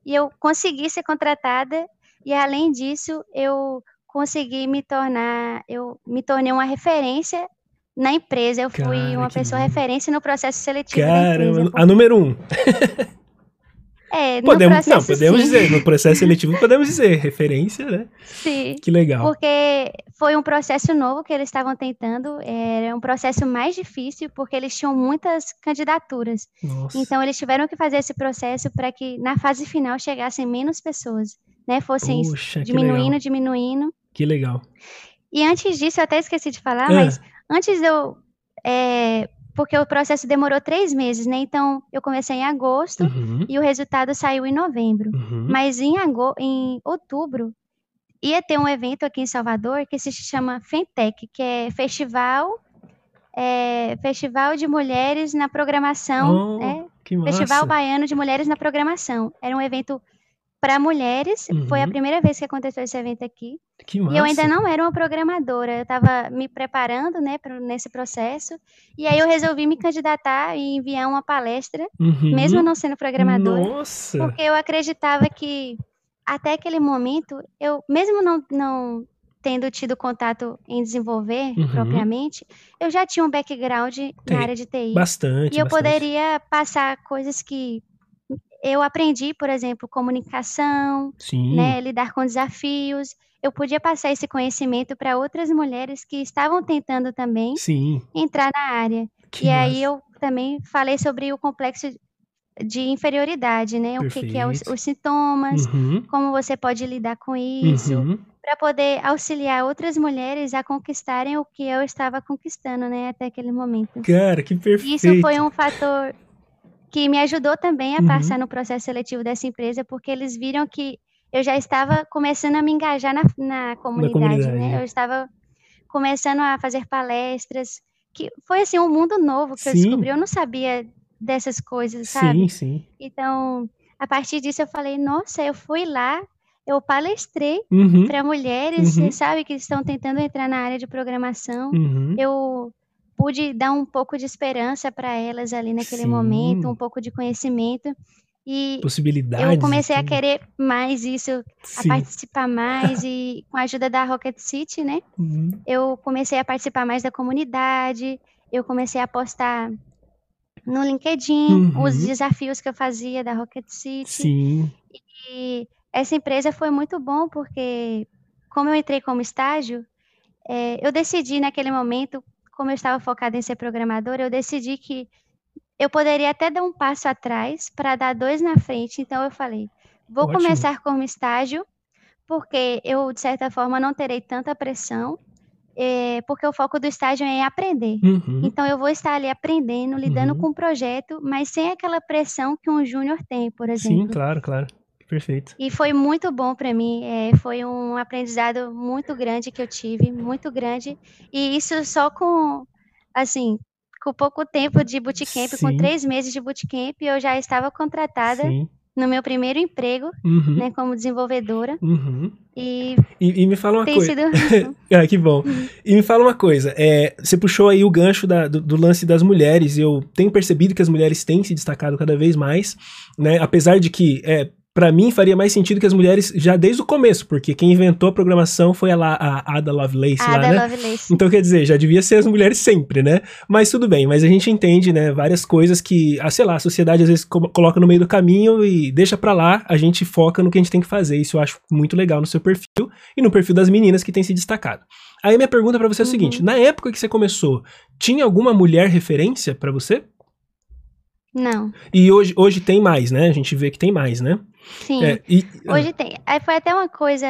E eu consegui ser contratada. E além disso, eu consegui me tornar, eu me tornei uma referência na empresa. Eu fui Cara, uma pessoa referência no processo seletivo da empresa. Caramba, a número um. É, Podemos, não, podemos sim. dizer, no processo seletivo podemos dizer, referência, né? Sim. Que legal. Porque foi um processo novo que eles estavam tentando, era um processo mais difícil, porque eles tinham muitas candidaturas. Nossa. Então, eles tiveram que fazer esse processo para que na fase final chegassem menos pessoas, né? Fossem que diminuindo, diminuindo. Que legal. E antes disso, eu até esqueci de falar, Ah. mas antes eu. é, porque o processo demorou três meses, né? Então, eu comecei em agosto Uhum, e o resultado saiu em novembro. uhum. Mas em, em outubro ia ter um evento aqui em Salvador que se chama Fentec, que é festival, é, festival de mulheres na programação, Oh, né? Festival Baiano de Mulheres na Programação. Era um evento para mulheres. Foi a Uhum. primeira vez que aconteceu esse evento aqui. Que E eu massa. ainda não era uma programadora. Eu estava me preparando, né, pro, nesse processo. E aí eu resolvi me candidatar e enviar uma palestra, Uhum. mesmo não sendo programadora. Nossa. Porque eu acreditava que até aquele momento, eu, mesmo não, não tendo tido contato em desenvolver Uhum. propriamente, eu já tinha um background Tem. na área de TI. Bastante, E eu bastante. poderia passar coisas que eu aprendi, por exemplo, comunicação, né, lidar com desafios. Eu podia passar esse conhecimento para outras mulheres que estavam tentando também Sim. entrar na área. Que e aí massa. eu também falei sobre o complexo de inferioridade, né? O que, que é os, Perfeito. os sintomas, Uhum, como você pode lidar com isso, uhum. para poder auxiliar outras mulheres a conquistarem o que eu estava conquistando, né, até aquele momento. Cara, que perfeito. Isso foi um fator que me ajudou também a Uhum. passar no processo seletivo dessa empresa, porque eles viram que eu já estava começando a me engajar na, na comunidade, comunidade, né? é. Eu estava começando a fazer palestras, que foi assim um mundo novo que eu Sim. descobri. Eu não sabia dessas coisas, sabe? Sim, sim. Então, a partir disso eu falei, nossa, eu fui lá, eu palestrei Uhum, para mulheres, Uhum. sabe, que estão tentando entrar na área de programação uhum. eu pude dar um pouco de esperança para elas ali naquele Sim. momento, um pouco de conhecimento. E Possibilidades. eu comecei a tudo. querer mais isso, a Sim. participar mais e (laughs) com a ajuda da Rocket City, né? Uhum. Eu comecei a participar mais da comunidade, eu comecei a postar no LinkedIn os Uhum. desafios que eu fazia da Rocket City. Sim. E essa empresa foi muito bom porque, como eu entrei como estágio, eh, eu decidi naquele momento, como eu estava focada em ser programadora, eu decidi que eu poderia até dar um passo atrás para dar dois na frente. Então eu falei, vou Ótimo. começar como estágio, porque eu, de certa forma, não terei tanta pressão, eh, porque o foco do estágio é em aprender. Uhum. Então eu vou estar ali aprendendo, lidando Uhum. com o projeto, mas sem aquela pressão que um júnior tem, por exemplo. Sim, claro, claro. Perfeito. E foi muito bom para mim, eh, foi um aprendizado muito grande que eu tive, muito grande. E isso só com, assim, com pouco tempo de bootcamp, Sim. com três meses de bootcamp, eu já estava contratada Sim. no meu primeiro emprego, uhum. né, como desenvolvedora. Uhum. E, e, e, me fala uma coisa. Sido... (laughs) ah, que bom. Uhum. E me fala uma coisa. É, você puxou aí o gancho da, do, do, lance das mulheres. Eu tenho percebido que as mulheres têm se destacado cada vez mais, né? Apesar de que é, para mim faria mais sentido que as mulheres já desde o começo, porque quem inventou a programação foi a, a Ada Lovelace Ada lá, né? Lovelace. Então quer dizer, já devia ser as mulheres sempre, né? Mas tudo bem, mas a gente entende, né, várias coisas que, ah, sei lá, a sociedade às vezes coloca no meio do caminho e deixa para lá, a gente foca no que a gente tem que fazer. Isso eu acho muito legal no seu perfil e no perfil das meninas que tem se destacado. Aí minha pergunta para você é o uhum. seguinte, na época que você começou, tinha alguma mulher referência para você? Não. E hoje, hoje tem mais, né? A gente vê que tem mais, né? Sim. É, e, hoje tem. Aí foi até uma coisa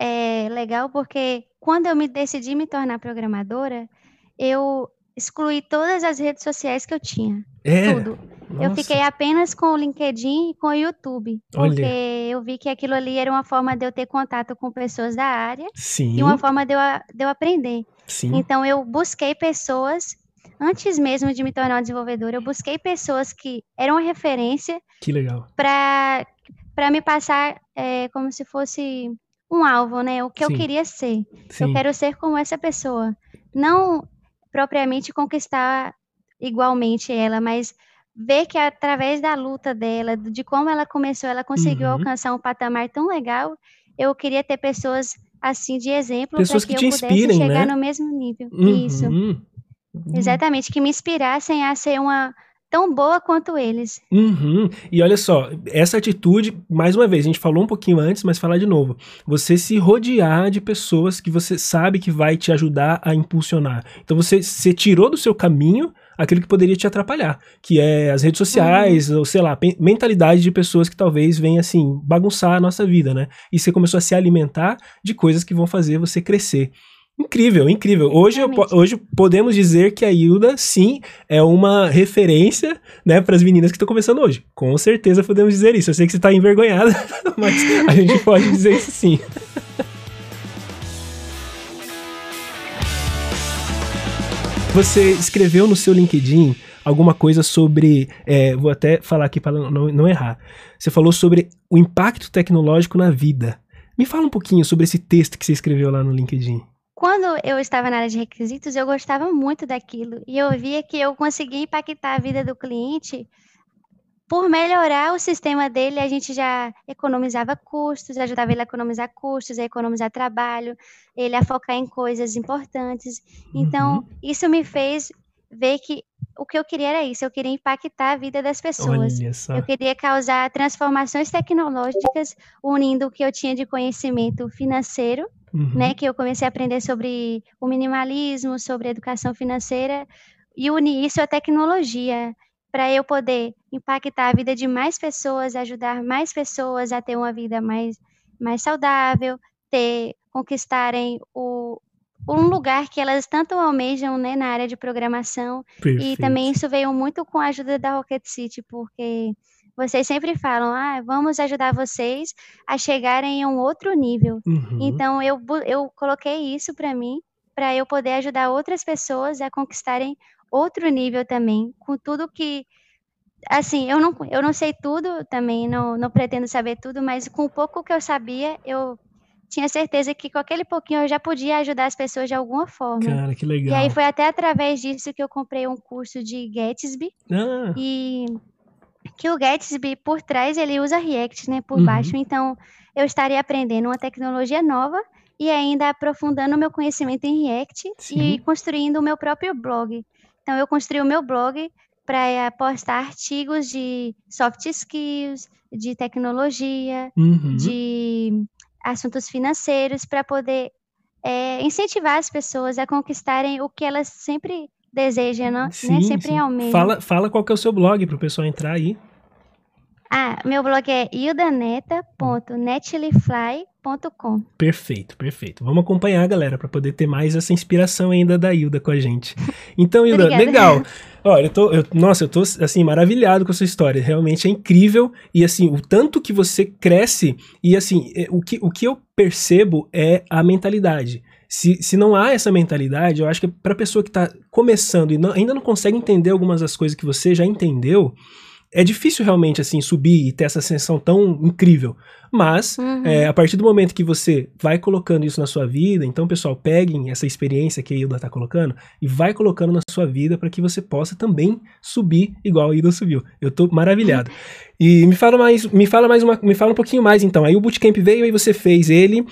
é, legal, porque quando eu me decidi me tornar programadora, eu excluí todas as redes sociais que eu tinha. É. Tudo. Nossa. Eu fiquei apenas com o LinkedIn e com o YouTube. Porque Olha. eu vi que aquilo ali era uma forma de eu ter contato com pessoas da área. Sim. E uma forma de eu, de eu aprender. Sim. Então eu busquei pessoas antes mesmo de me tornar desenvolvedora, eu busquei pessoas que eram referência. Que legal. Para me passar é, como se fosse um alvo, né? O que Sim. eu queria ser. Sim. Eu quero ser como essa pessoa. Não propriamente conquistar igualmente ela, mas ver que através da luta dela, de como ela começou, ela conseguiu uhum. alcançar um patamar tão legal. Eu queria ter pessoas assim de exemplo para que, que, te eu pudesse inspirem, chegar né? no mesmo nível. Uhum. Isso. Uhum. Exatamente, que me inspirassem a ser uma tão boa quanto eles. Uhum. E olha só, essa atitude, mais uma vez, a gente falou um pouquinho antes, mas falar de novo. Você se rodear de pessoas que você sabe que vai te ajudar a impulsionar. Então você, você tirou do seu caminho aquilo que poderia te atrapalhar, que é as redes sociais, uhum. ou sei lá, mentalidade de pessoas que talvez venham assim bagunçar a nossa vida, né? E você começou a se alimentar de coisas que vão fazer você crescer. Incrível, incrível. Hoje, eu, hoje podemos dizer que a Hilda, sim, é uma referência, né, para as meninas que estão começando hoje. Com certeza podemos dizer isso. Eu sei que você está envergonhada, (laughs) mas a gente pode dizer isso sim. Você escreveu no seu LinkedIn alguma coisa sobre. É, vou até falar aqui para não, não errar. Você falou sobre o impacto tecnológico na vida. Me fala um pouquinho sobre esse texto que você escreveu lá no LinkedIn. Quando eu estava na área de requisitos, eu gostava muito daquilo e eu via que eu conseguia impactar a vida do cliente por melhorar o sistema dele, a gente já economizava custos, ajudava ele a economizar custos, a economizar trabalho, ele a focar em coisas importantes. Então, uhum. isso me fez ver que o que eu queria era isso, eu queria impactar a vida das pessoas. Eu queria causar transformações tecnológicas, unindo o que eu tinha de conhecimento financeiro uhum. né? Que eu comecei a aprender sobre o minimalismo, sobre educação financeira e unir isso à tecnologia para eu poder impactar a vida de mais pessoas, ajudar mais pessoas a ter uma vida mais, mais saudável, ter conquistarem o, um lugar que elas tanto almejam né, na área de programação. Perfeito. E também isso veio muito com a ajuda da Rocket City, porque vocês sempre falam, ah, vamos ajudar vocês a chegarem a um outro nível. Uhum. Então, eu, eu coloquei isso para mim, para eu poder ajudar outras pessoas a conquistarem outro nível também, com tudo que. Assim, eu não, eu não sei tudo também, não, não pretendo saber tudo, mas com o pouco que eu sabia, eu tinha certeza que com aquele pouquinho eu já podia ajudar as pessoas de alguma forma. Cara, que legal. E aí foi até através disso que eu comprei um curso de Gatsby. Ah. E que o Gatsby por trás ele usa React, né, por uhum. baixo. Então, eu estaria aprendendo uma tecnologia nova e ainda aprofundando o meu conhecimento em React Sim. e construindo o meu próprio blog. Então, eu construí o meu blog para eh, postar artigos de soft skills, de tecnologia, uhum. de assuntos financeiros, para poder é, incentivar as pessoas a conquistarem o que elas sempre deseja, não, né? sim? Sempre sim. almeja. Fala, fala qual que é o seu blog para o pessoal entrar aí. Ah, meu blog é ildaneta.netlify.com. Perfeito, perfeito. Vamos acompanhar, galera, para poder ter mais essa inspiração ainda da Hilda com a gente. Então, (laughs) Hilda, legal. (laughs) Olha, eu tô, eu, nossa, eu tô assim maravilhado com a sua história. Realmente é incrível e assim, o tanto que você cresce e assim, é, o que, o que eu percebo é a mentalidade se, se não há essa mentalidade, eu acho que para pessoa que está começando e não, ainda não consegue entender algumas das coisas que você já entendeu, é difícil realmente assim subir e ter essa sensação tão incrível. Mas uhum. é, a partir do momento que você vai colocando isso na sua vida, então pessoal, peguem essa experiência que a Hilda está colocando e vai colocando na sua vida para que você possa também subir igual a Hilda subiu. Eu tô maravilhado. (laughs) E me fala mais, me fala mais uma, me fala um pouquinho mais então. Aí o bootcamp veio e você fez ele,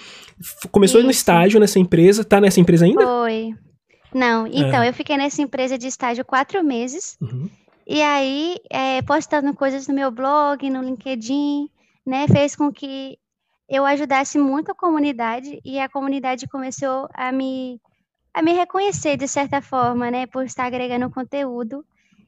começou Isso. no estágio nessa empresa, tá nessa empresa ainda? Foi. Não, então é. eu fiquei nessa empresa de estágio quatro meses. Uhum. E aí, é, postando coisas no meu blog, no LinkedIn, né, fez com que eu ajudasse muito a comunidade e a comunidade começou a me a me reconhecer de certa forma, né, por estar agregando conteúdo.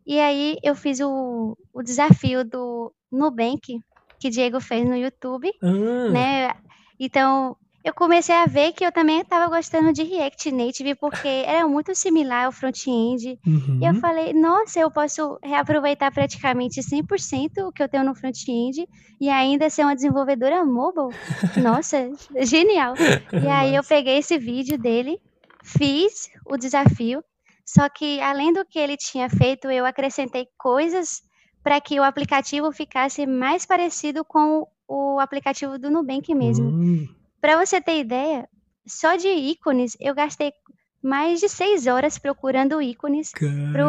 E aí eu fiz o, o desafio do Nubank que Diego fez no YouTube, ah. né? Então eu comecei a ver que eu também estava gostando de React Native, porque (laughs) era muito similar ao front-end. Uhum. E eu falei, nossa, eu posso reaproveitar praticamente 100% o que eu tenho no front-end e ainda ser uma desenvolvedora mobile. (laughs) Nossa, genial. (laughs) E aí eu peguei esse vídeo dele, fiz o desafio, só que além do que ele tinha feito, eu acrescentei coisas para que o aplicativo ficasse mais parecido com o aplicativo do Nubank mesmo. Hum. Para você ter ideia, só de ícones eu gastei mais de seis horas procurando ícones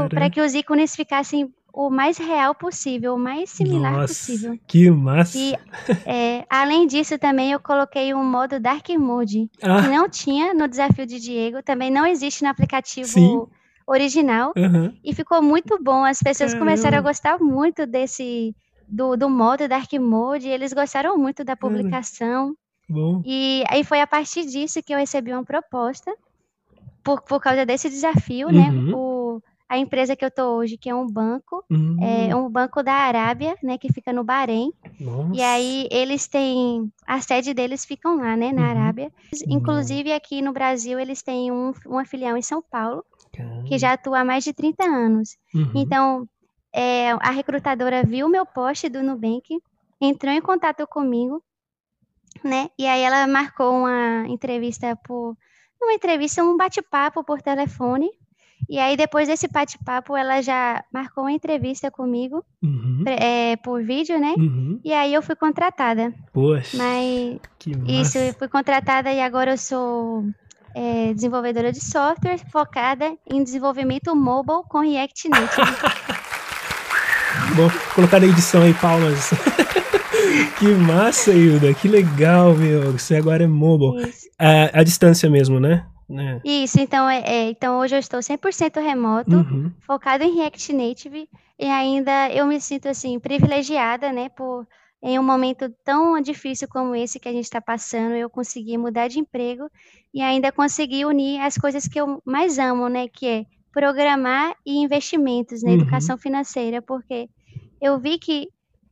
para que os ícones ficassem o mais real possível, o mais similar Nossa, possível. Que massa! E, (laughs) é, além disso, também eu coloquei um modo Dark Mode, ah. que não tinha no desafio de Diego, também não existe no aplicativo Sim. original, uhum. e ficou muito bom. As pessoas Caramba. começaram a gostar muito desse do, do modo Dark Mode, eles gostaram muito da publicação. Bom. E aí foi a partir disso que eu recebi uma proposta, por, por causa desse desafio, né? uhum. né? O, a empresa que eu tô hoje, que é um banco, uhum. é um banco da Arábia, né? Que fica no Bahrein. Nossa. E aí eles têm. A sede deles ficam lá, né? Na uhum. Arábia. Inclusive aqui no Brasil, eles têm um, uma filial em São Paulo, que já atua há mais de 30 anos. Uhum. Então, é, a recrutadora viu meu post do Nubank, entrou em contato comigo né? E aí ela marcou uma entrevista por uma entrevista, um bate-papo por telefone. E aí depois desse bate-papo ela já marcou uma entrevista comigo uhum. é, por vídeo, né? Uhum. E aí eu fui contratada. Poxa. Mas isso, eu fui contratada e agora eu sou é, desenvolvedora de software focada em desenvolvimento mobile com React Native. (laughs) Bom, colocar na edição aí palmas. (laughs) (laughs) que massa, Hilda. Que legal, meu. Você agora é mobile. A, a distância mesmo, né? É. Isso, então, é, é, então hoje eu estou 100% remoto, uhum. focado em React Native, e ainda eu me sinto, assim, privilegiada, né, por em um momento tão difícil como esse que a gente está passando, eu consegui mudar de emprego e ainda consegui unir as coisas que eu mais amo, né, que é programar e investimentos na uhum. educação financeira, porque eu vi que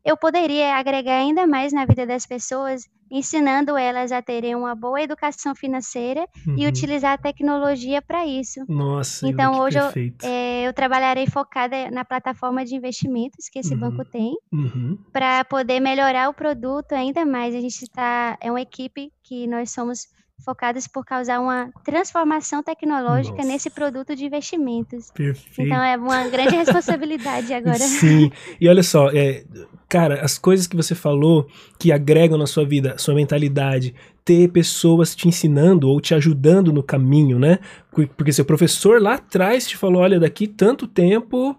eu poderia agregar ainda mais na vida das pessoas, ensinando elas a terem uma boa educação financeira uhum. e utilizar a tecnologia para isso. Nossa, então hoje eu, é, eu, trabalharei focada na plataforma de investimentos que esse uhum. banco tem, uhum. para poder melhorar o produto ainda mais. A gente está é uma equipe que nós somos focadas por causar uma transformação tecnológica Nossa. nesse produto de investimentos. Perfeito. Então é uma grande responsabilidade (laughs) agora. Sim. E olha só, é, cara, as coisas que você falou que agregam na sua vida, sua mentalidade, ter pessoas te ensinando ou te ajudando no caminho, né? Porque seu professor lá atrás te falou, olha, daqui tanto tempo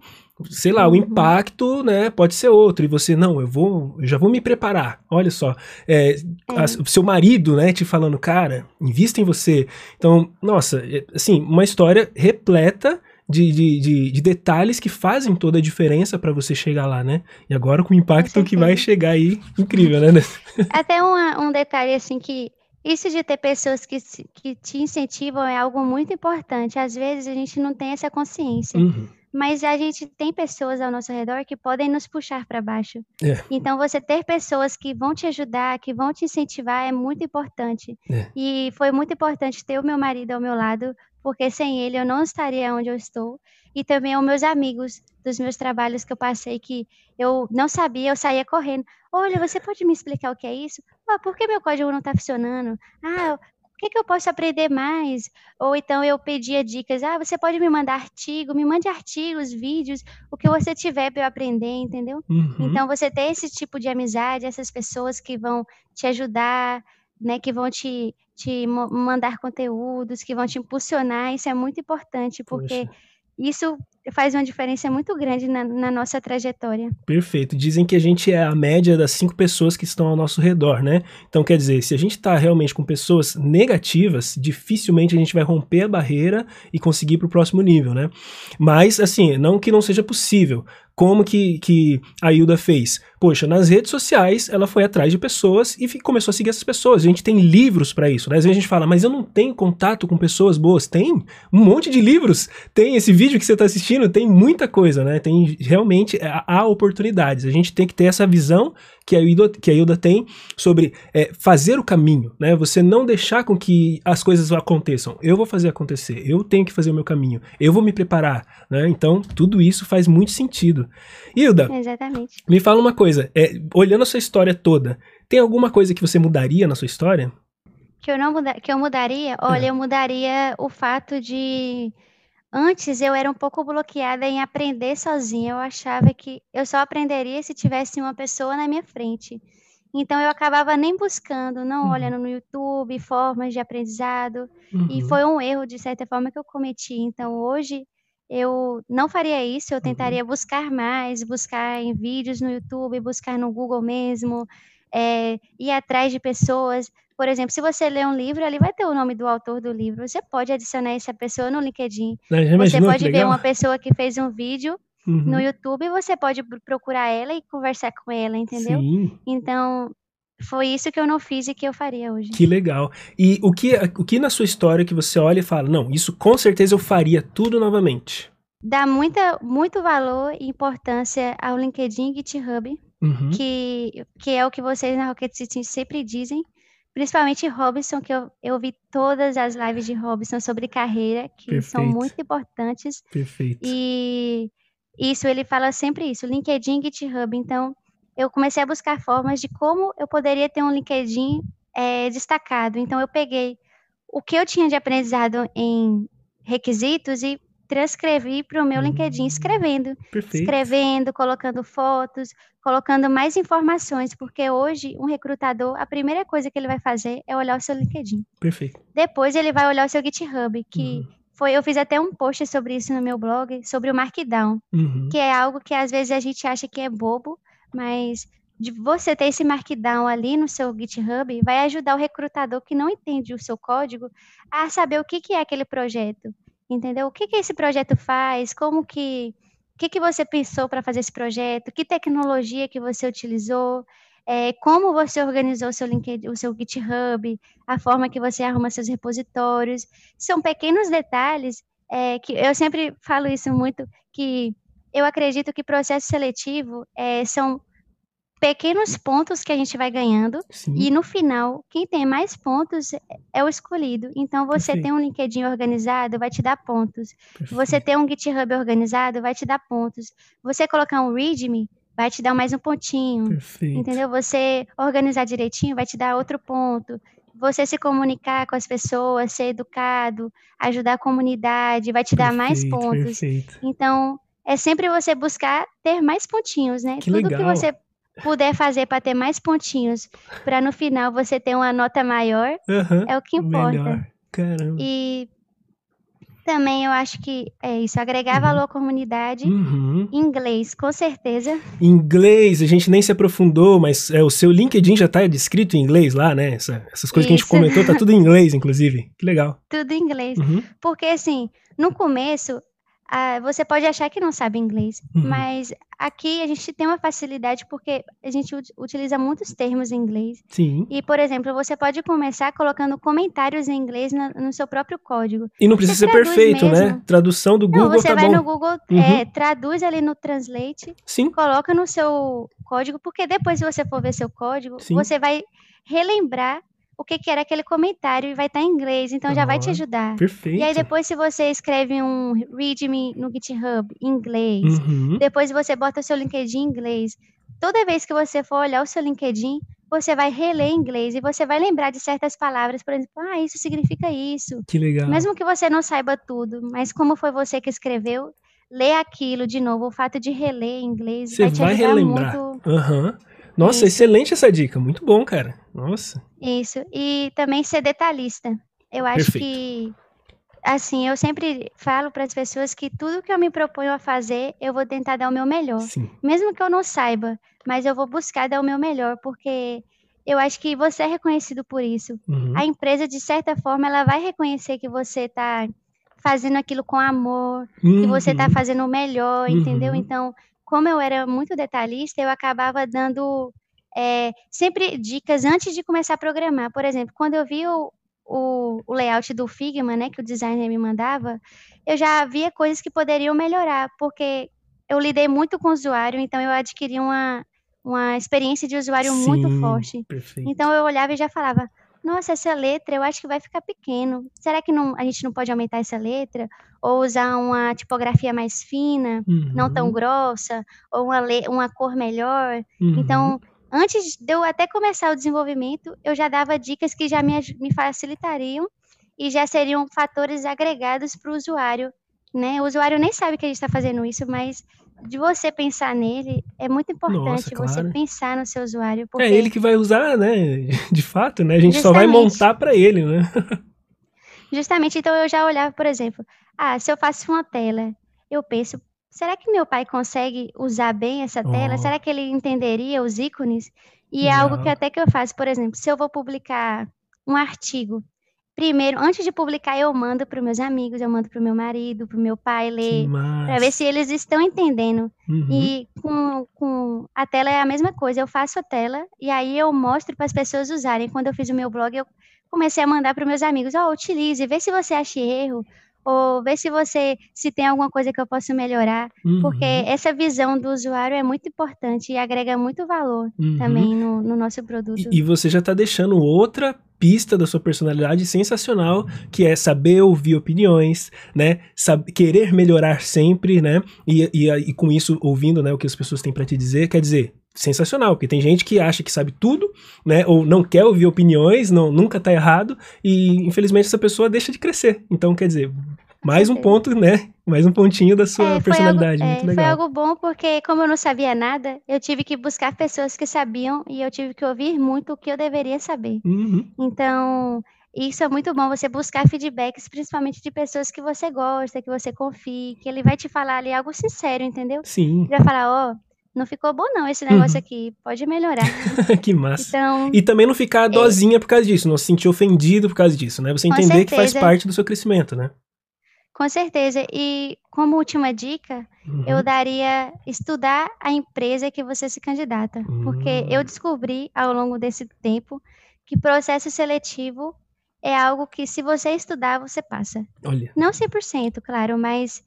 sei lá, uhum. o impacto, né, pode ser outro. E você, não, eu vou, eu já vou me preparar. Olha só, é, é. A, seu marido, né, te falando, cara, invista em você. Então, nossa, é, assim, uma história repleta de, de, de, de detalhes que fazem toda a diferença para você chegar lá, né? E agora com o impacto que vai chegar aí, incrível, né? (laughs) Até uma, um detalhe, assim, que isso de ter pessoas que, que te incentivam é algo muito importante. Às vezes a gente não tem essa consciência. Uhum mas a gente tem pessoas ao nosso redor que podem nos puxar para baixo. É. Então, você ter pessoas que vão te ajudar, que vão te incentivar, é muito importante. É. E foi muito importante ter o meu marido ao meu lado, porque sem ele eu não estaria onde eu estou. E também os meus amigos dos meus trabalhos que eu passei, que eu não sabia, eu saía correndo. Olha, você pode me explicar o que é isso? Oh, por que meu código não está funcionando? Ah, o que, que eu posso aprender mais? Ou então eu pedia dicas, ah, você pode me mandar artigo, me mande artigos, vídeos, o que você tiver para eu aprender, entendeu? Uhum. Então você ter esse tipo de amizade, essas pessoas que vão te ajudar, né, que vão te, te mandar conteúdos, que vão te impulsionar, isso é muito importante, porque Poxa. Isso faz uma diferença muito grande na, na, nossa trajetória. Perfeito. Dizem que a gente é a média das cinco pessoas que estão ao nosso redor, né? Então, quer dizer, se a gente está realmente com pessoas negativas, dificilmente a gente vai romper a barreira e conseguir para o próximo nível, né? Mas, assim, não que não seja possível. Como que, que a Hilda fez? Poxa, nas redes sociais ela foi atrás de pessoas e começou a seguir essas pessoas. A gente tem livros para isso, né? Às vezes a gente fala, mas eu não tenho contato com pessoas boas. Tem um monte de livros. Tem esse vídeo que você está assistindo, tem muita coisa, né? Tem realmente há oportunidades. A gente tem que ter essa visão que a Hilda, que a Hilda tem sobre é, fazer o caminho, né? Você não deixar com que as coisas aconteçam. Eu vou fazer acontecer, eu tenho que fazer o meu caminho, eu vou me preparar, né? Então, tudo isso faz muito sentido. Hilda, Exatamente. me fala uma coisa, é, olhando a sua história toda, tem alguma coisa que você mudaria na sua história? Que eu não muda, que eu mudaria? Olha, é. eu mudaria o fato de Antes eu era um pouco bloqueada em aprender sozinha. Eu achava que eu só aprenderia se tivesse uma pessoa na minha frente. Então eu acabava nem buscando, não uhum. olhando no YouTube formas de aprendizado. Uhum. E foi um erro de certa forma que eu cometi. Então hoje eu não faria isso, eu uhum. tentaria uhum. buscar mais, buscar em vídeos no YouTube, buscar no Google mesmo, é, ir atrás de pessoas. Por exemplo, se você lê um livro, ali vai ter o nome do autor do livro. Você pode adicionar essa pessoa no LinkedIn. Você pode ver uma pessoa que fez um vídeo uhum. no YouTube e você pode procurar ela e conversar com ela, entendeu? Sim. Então, foi isso que eu não fiz e que eu faria hoje. Que legal. E o que, o que na sua história que você olha e fala, não, isso com certeza eu faria tudo novamente? Dá muita, muito valor e importância ao LinkedIn e GitHub, uhum. que, que é o que vocês na Rocket City sempre dizem, principalmente Robson, que eu, eu vi todas as lives de Robson sobre carreira, que Perfeito. são muito importantes. Perfeito. E isso, ele fala sempre isso, LinkedIn, GitHub. Então, eu comecei a buscar formas de como eu poderia ter um LinkedIn é, destacado. Então, eu peguei o que eu tinha de aprendizado em requisitos e transcrevi para o meu LinkedIn hum, escrevendo. Perfeito. Escrevendo, colocando fotos, colocando mais informações, porque hoje um recrutador, a primeira coisa que ele vai fazer é olhar o seu LinkedIn. Perfeito. Depois ele vai olhar o seu GitHub, que uhum. foi, eu fiz até um post sobre isso no meu blog, sobre o Markdown, uhum. que é algo que às vezes a gente acha que é bobo, mas de você ter esse markdown ali no seu GitHub vai ajudar o recrutador que não entende o seu código a saber o que, que é aquele projeto entendeu? O que, que esse projeto faz? Como que, o que, que você pensou para fazer esse projeto? Que tecnologia que você utilizou? É, como você organizou seu LinkedIn, o seu GitHub, a forma que você arruma seus repositórios. São pequenos detalhes é, que eu sempre falo isso muito, que eu acredito que processo seletivo é, são pequenos pontos que a gente vai ganhando Sim. e no final, quem tem mais pontos é o escolhido. Então, você Perfeito. tem um LinkedIn organizado, vai te dar pontos. Perfeito. Você ter um GitHub organizado, vai te dar pontos. Você colocar um README, vai te dar mais um pontinho. Perfeito. Entendeu? Você organizar direitinho, vai te dar outro ponto. Você se comunicar com as pessoas, ser educado, ajudar a comunidade, vai te dar mais pontos. Então, é sempre você buscar ter mais pontinhos, né? Que Tudo legal. que você puder fazer para ter mais pontinhos, para no final você ter uma nota maior, uhum, é o que importa. Melhor. Caramba. E também eu acho que é isso, agregar uhum. valor à comunidade. Uhum. Inglês, com certeza. Inglês, a gente nem se aprofundou, mas é, o seu LinkedIn já está descrito em inglês lá, né? Essa, essas coisas isso. que a gente comentou, tá tudo em inglês, inclusive. Que legal. Tudo em inglês. Uhum. Porque, assim, no começo, ah, você pode achar que não sabe inglês, uhum. mas aqui a gente tem uma facilidade porque a gente utiliza muitos termos em inglês. Sim. E, por exemplo, você pode começar colocando comentários em inglês no, no seu próprio código. E não precisa ser perfeito, né? mesmo. né? Tradução do Google não, você tá vai bom. no Google, uhum. é, traduz ali no Translate, Sim. coloca no seu código, porque depois, se você for ver seu código, Sim. você vai relembrar o que, que era aquele comentário e vai estar em inglês, então já vai te ajudar. Perfeito. E aí depois se você escreve um readme no GitHub em inglês, uhum. depois você bota o seu LinkedIn em inglês. Toda vez que você for olhar o seu LinkedIn, você vai reler em inglês e você vai lembrar de certas palavras, por exemplo, ah, isso significa isso. Que legal. Mesmo que você não saiba tudo, mas como foi você que escreveu, ler aquilo de novo, o fato de reler em inglês você vai te vai ajudar relembrar. muito. Aham. Nossa, Isso. excelente essa dica. Muito bom, cara. Nossa. Isso. E também ser detalhista. Eu acho Perfeito. que, assim, eu sempre falo para as pessoas que tudo que eu me proponho a fazer, eu vou tentar dar o meu melhor. Sim. Mesmo que eu não saiba, mas eu vou buscar dar o meu melhor, porque eu acho que você é reconhecido por isso. Uhum. A empresa, de certa forma, ela vai reconhecer que você está fazendo aquilo com amor, que você está Uhum. fazendo o melhor, entendeu? Uhum. Então, como eu era muito detalhista, eu acabava dando eh, sempre dicas antes de começar a programar. Por exemplo, quando eu vi o, o, o layout do Figma, né, que o designer me mandava, eu já via coisas que poderiam melhorar, porque eu lidei muito com o usuário, então eu adquiri uma, uma experiência de usuário muito Sim, forte. Perfeito. Então eu olhava e já falava: Nossa, essa letra eu acho que vai ficar pequeno. Será que não, a gente não pode aumentar essa letra? Ou usar uma tipografia mais fina, não tão Uhum. grossa? Ou uma, le- uma cor melhor? Uhum. Então, antes de eu até começar o desenvolvimento, eu já dava dicas que já me, me facilitariam e já seriam fatores agregados para o usuário. Né? O usuário nem sabe que a gente está fazendo isso, mas de você pensar nele é muito importante você claro. pensar no seu usuário. Porque É ele que vai usar, né? (laughs) De fato, né? A gente só vai Justamente. montar pra ele, né? Justamente, então eu já olhava, por exemplo, ah, se eu faço uma tela, eu penso, será que meu pai consegue usar bem essa tela? Oh. Será que ele entenderia os ícones? E é algo que Legal. até que eu faço, por exemplo, se eu vou publicar um artigo, primeiro, antes de publicar, eu mando para os meus amigos, eu mando para o meu marido, para o meu pai ler, para ver se eles estão entendendo. Uhum. E com, com a tela é a mesma coisa, eu faço a tela e aí eu mostro para as pessoas usarem. Quando eu fiz o meu blog, eu comecei a mandar para meus amigos, ó, utilize, vê se você acha erro, ou vê se você se tem alguma coisa que eu possa melhorar, porque Uhum. essa visão do usuário é muito importante e agrega muito valor Uhum. também no, no nosso produto. E, e você já tá deixando outra pista da sua personalidade sensacional, que é saber ouvir opiniões, né? Sab querer melhorar sempre, né? E, e, e com isso, ouvindo né, o que as pessoas têm pra te dizer, quer dizer, sensacional, porque tem gente que acha que sabe tudo, né? Ou não quer ouvir opiniões, não, nunca tá errado, e infelizmente essa pessoa deixa de crescer. Então, quer dizer, mais um ponto, né? Mais um pontinho da sua É, personalidade, algo, muito é, legal. Foi algo bom porque, como eu não sabia nada, eu tive que buscar pessoas que sabiam e eu tive que ouvir muito o que eu deveria saber. Uhum. Então, isso é muito bom, você buscar feedbacks, principalmente de pessoas que você gosta, que você confie, que ele vai te falar ali algo sincero, entendeu? Sim, Ele vai falar, ó, não ficou bom não esse negócio Uhum. aqui, pode melhorar. (laughs) que massa. Então, E também não ficar dozinha por causa disso, não se sentir ofendido por causa disso, né? Você entender que faz certeza. parte do seu crescimento, né? com certeza. E como última dica, Uhum. eu daria estudar a empresa que você se candidata. Porque Hum. eu descobri ao longo desse tempo que processo seletivo é algo que se você estudar, você passa. Olha. Não 100%, claro, mas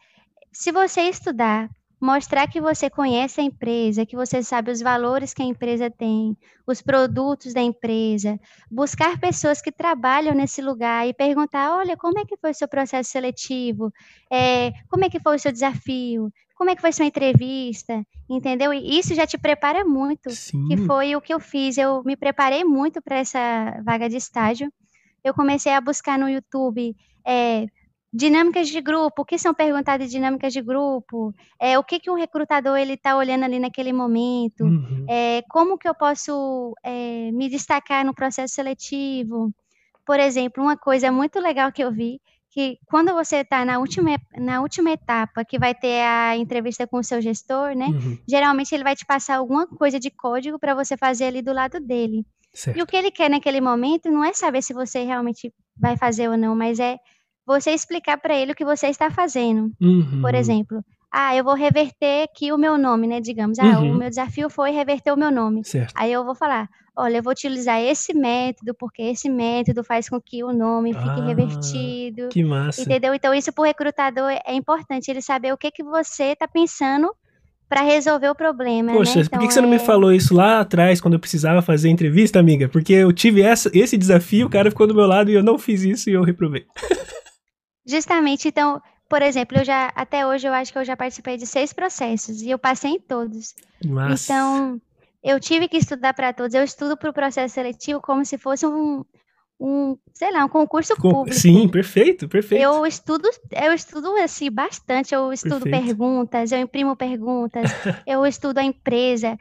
se você estudar, mostrar que você conhece a empresa, que você sabe os valores que a empresa tem, os produtos da empresa, buscar pessoas que trabalham nesse lugar e perguntar, olha, como é que foi o seu processo seletivo? Eh, como é que foi o seu desafio? Como é que foi sua entrevista? Entendeu? E isso já te prepara muito, Sim. que foi o que eu fiz. Eu me preparei muito para essa vaga de estágio. Eu comecei a buscar no YouTube, eh, dinâmicas de grupo, o que são perguntadas dinâmicas de grupo, eh, o que que o recrutador ele está olhando ali naquele momento, Uhum. eh, como que eu posso, eh, me destacar no processo seletivo. Por exemplo, uma coisa muito legal que eu vi, que quando você está na última e na última etapa, que vai ter a entrevista com o seu gestor, né, Uhum. geralmente ele vai te passar alguma coisa de código para você fazer ali do lado dele. E Certo. o que ele quer naquele momento não é saber se você realmente vai fazer ou não, mas é você explicar para ele o que você está fazendo. Uhum. Por exemplo, ah, eu vou reverter aqui o meu nome, né, digamos, ah, Uhum. o meu desafio foi reverter o meu nome. Certo. Aí eu vou falar, olha, eu vou utilizar esse método, porque esse método faz com que o nome fique Ah, revertido, Que massa. entendeu? Então isso para o recrutador é importante, ele saber o que que você está pensando para resolver o problema, Poxa, né. por que Então você não me é falou isso lá atrás, quando eu precisava fazer entrevista, amiga? Porque eu tive essa- esse desafio, o cara ficou do meu lado e eu não fiz isso e eu reprovei. (laughs) Justamente, então, por exemplo, eu já até hoje eu acho que eu já participei de 6 processos e eu passei em todos. Então, eu tive que estudar para todos. Eu estudo para o processo seletivo como se fosse um, um, sei lá, um concurso Com, público. Sim, perfeito, perfeito. Eu estudo, eu estudo assim bastante, eu estudo perfeito. perguntas, eu imprimo perguntas, (laughs) eu estudo a empresa,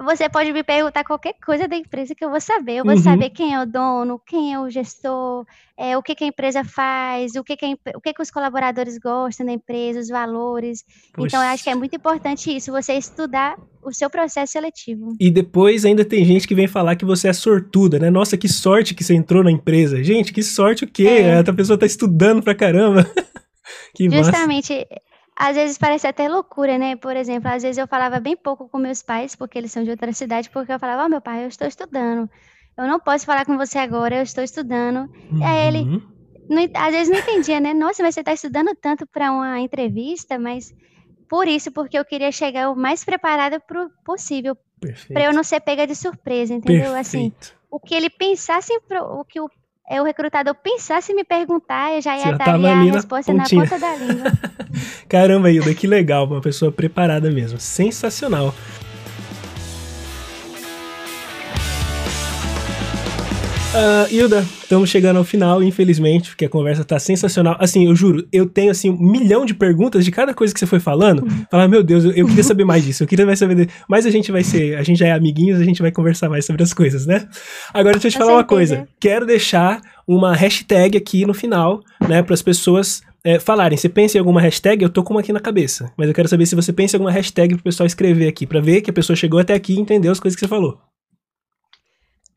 você pode me perguntar qualquer coisa da empresa que eu vou saber. Eu vou uhum. saber quem é o dono, quem é o gestor, é, o que, que a empresa faz, o, que, que, a, o que, que os colaboradores gostam da empresa, os valores. Poxa. Então, eu acho que é muito importante isso, você estudar o seu processo seletivo. E depois ainda tem gente que vem falar que você é sortuda, né? Nossa, que sorte que você entrou na empresa. Gente, que sorte o quê? É. A pessoa tá estudando pra caramba. (laughs) que Justamente. Massa. Às vezes parece até loucura, né? Por exemplo, às vezes eu falava bem pouco com meus pais, porque eles são de outra cidade, porque eu falava, ó, oh, meu pai, eu estou estudando. Eu não posso falar com você agora, eu estou estudando. Uhum. E aí ele, uhum. não, às vezes não entendia, né? Nossa, mas você está estudando tanto para uma entrevista, mas por isso, porque eu queria chegar o mais preparada pro possível, para eu não ser pega de surpresa, entendeu? Assim, Perfeito. Assim, o que ele pensasse, o que o o recrutador pensasse em me perguntar, eu já ia dar a resposta na, na ponta da língua. (laughs) Caramba, Hilda, que legal, uma pessoa preparada mesmo. Sensacional. Uh, Hilda, estamos chegando ao final, infelizmente, porque a conversa tá sensacional. Assim, eu juro, eu tenho assim um milhão de perguntas de cada coisa que você foi falando. Uhum. Falar, meu Deus, eu, eu, queria saber mais disso, eu queria mais saber. Mas a gente vai ser, a gente já é amiguinhos, a gente vai conversar mais sobre as coisas, né? Agora deixa eu te falar uma coisa. Quero deixar uma hashtag aqui no final, né, para as pessoas é, falarem. Você pensa em alguma hashtag? Eu tô com uma aqui na cabeça. Mas eu quero saber se você pensa em alguma hashtag pro pessoal escrever aqui, para ver que a pessoa chegou até aqui e entendeu as coisas que você falou.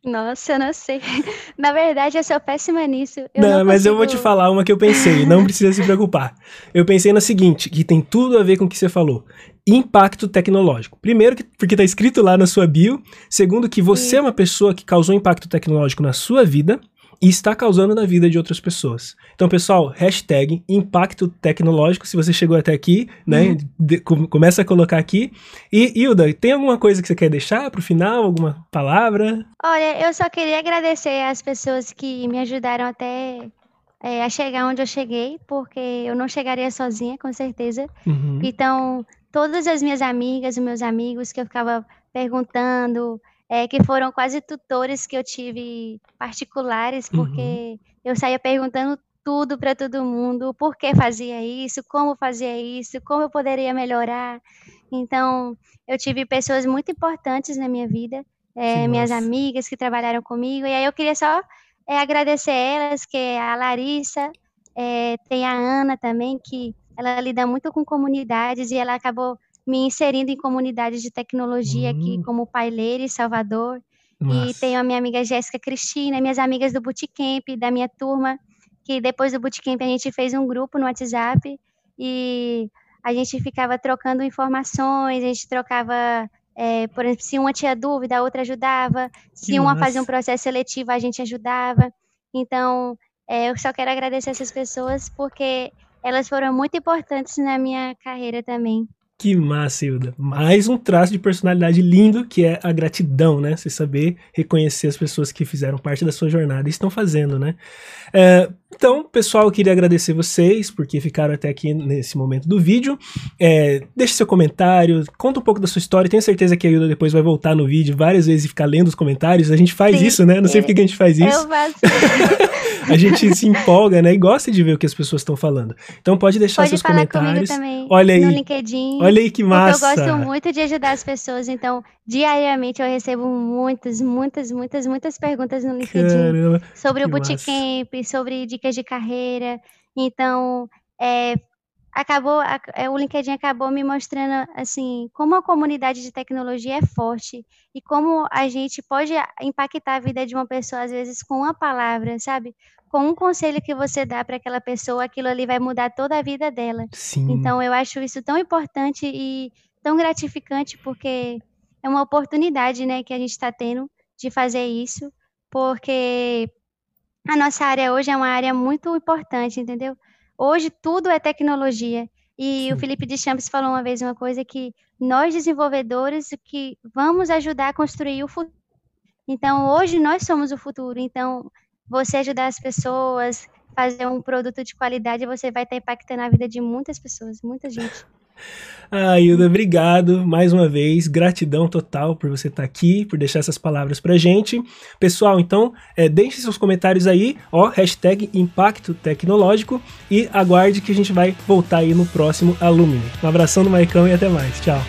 Nossa, eu não sei. (laughs) Na verdade, eu sou péssima nisso. Eu não, não mas eu vou te falar uma que eu pensei, não (laughs) precisa se preocupar. Eu pensei na seguinte, que tem tudo a ver com o que você falou. Impacto tecnológico. Primeiro, porque está escrito lá na sua bio. Segundo, que você Sim. é uma pessoa que causou impacto tecnológico na sua vida e está causando na vida de outras pessoas. Então, pessoal, hashtag impacto tecnológico, se você chegou até aqui, né? Uhum. De, começa a colocar aqui. E, Hilda, tem alguma coisa que você quer deixar para o final? Alguma palavra? Olha, eu só queria agradecer às pessoas que me ajudaram até é, a chegar onde eu cheguei, porque eu não chegaria sozinha, com certeza. Uhum. Então, todas as minhas amigas, os meus amigos que eu ficava perguntando, é, que foram quase tutores que eu tive particulares, porque uhum. eu saía perguntando tudo para todo mundo, por que fazia isso, como fazia isso, como eu poderia melhorar. Então, eu tive pessoas muito importantes na minha vida, é, minhas amigas que trabalharam comigo, e aí eu queria só é, agradecer elas, que é a Larissa, é, tem a Ana também, que ela lida muito com comunidades e ela acabou me inserindo em comunidades de tecnologia aqui, hum. como Paileira e Salvador. Nossa. E tenho a minha amiga Jéssica Cristina, minhas amigas do Bootcamp, da minha turma, que depois do Bootcamp a gente fez um grupo no WhatsApp e a gente ficava trocando informações, a gente trocava, é, por exemplo, se uma tinha dúvida, a outra ajudava, se que uma massa. fazia um processo seletivo, a gente ajudava. Então, é, eu só quero agradecer essas pessoas porque elas foram muito importantes na minha carreira também. Que massa, Hilda. Mais um traço de personalidade lindo que é a gratidão, né? Você saber reconhecer as pessoas que fizeram parte da sua jornada e estão fazendo, né? É, então, pessoal, eu queria agradecer vocês porque ficaram até aqui nesse momento do vídeo. É, deixe seu comentário, conta um pouco da sua história. Tenho certeza que a Hilda depois vai voltar no vídeo várias vezes e ficar lendo os comentáririos. A gente faz Sim, isso, né? Não sei é, por que a gente faz isso. Eu faço. (laughs) a gente se empolga, né? E gosta de ver o que as pessoas estão falando. Então pode deixar pode seus falar comentários. Também, Olha aí. No LinkedIn. Olha aí que massa. eu gosto muito de ajudar as pessoas. Então, diariamente eu recebo muitas, muitas, muitas, muitas perguntas no LinkedIn Caramba, sobre o bootcamp, sobre dicas de carreira. Então, é, acabou, é, o LinkedIn acabou me mostrando assim como a comunidade de tecnologia é forte e como a gente pode impactar a vida de uma pessoa às vezes com uma palavra, sabe? Com um conselho que você dá para aquela pessoa, aquilo ali vai mudar toda a vida dela. Sim. Então eu acho isso tão importante e tão gratificante porque é uma oportunidade, né, que a gente está tendo de fazer isso, porque a nossa área hoje é uma área muito importante, entendeu? Hoje tudo é tecnologia. E Sim. o Felipe de Champs falou uma vez uma coisa que nós desenvolvedores que vamos ajudar a construir o futuro. Então hoje nós somos o futuro. Então você ajudar as pessoas, fazer um produto de qualidade, você vai estar impactando a vida de muitas pessoas, muita gente. Ah, Hilda, obrigado mais uma vez. Gratidão total por você estar aqui, por deixar essas palavras pra gente. Pessoal, então, é, deixe seus comentários aí, ó, hashtag Impacto Tecnológico e aguarde que a gente vai voltar aí no próximo Alumni. Um abração do Maicão e até mais. Tchau.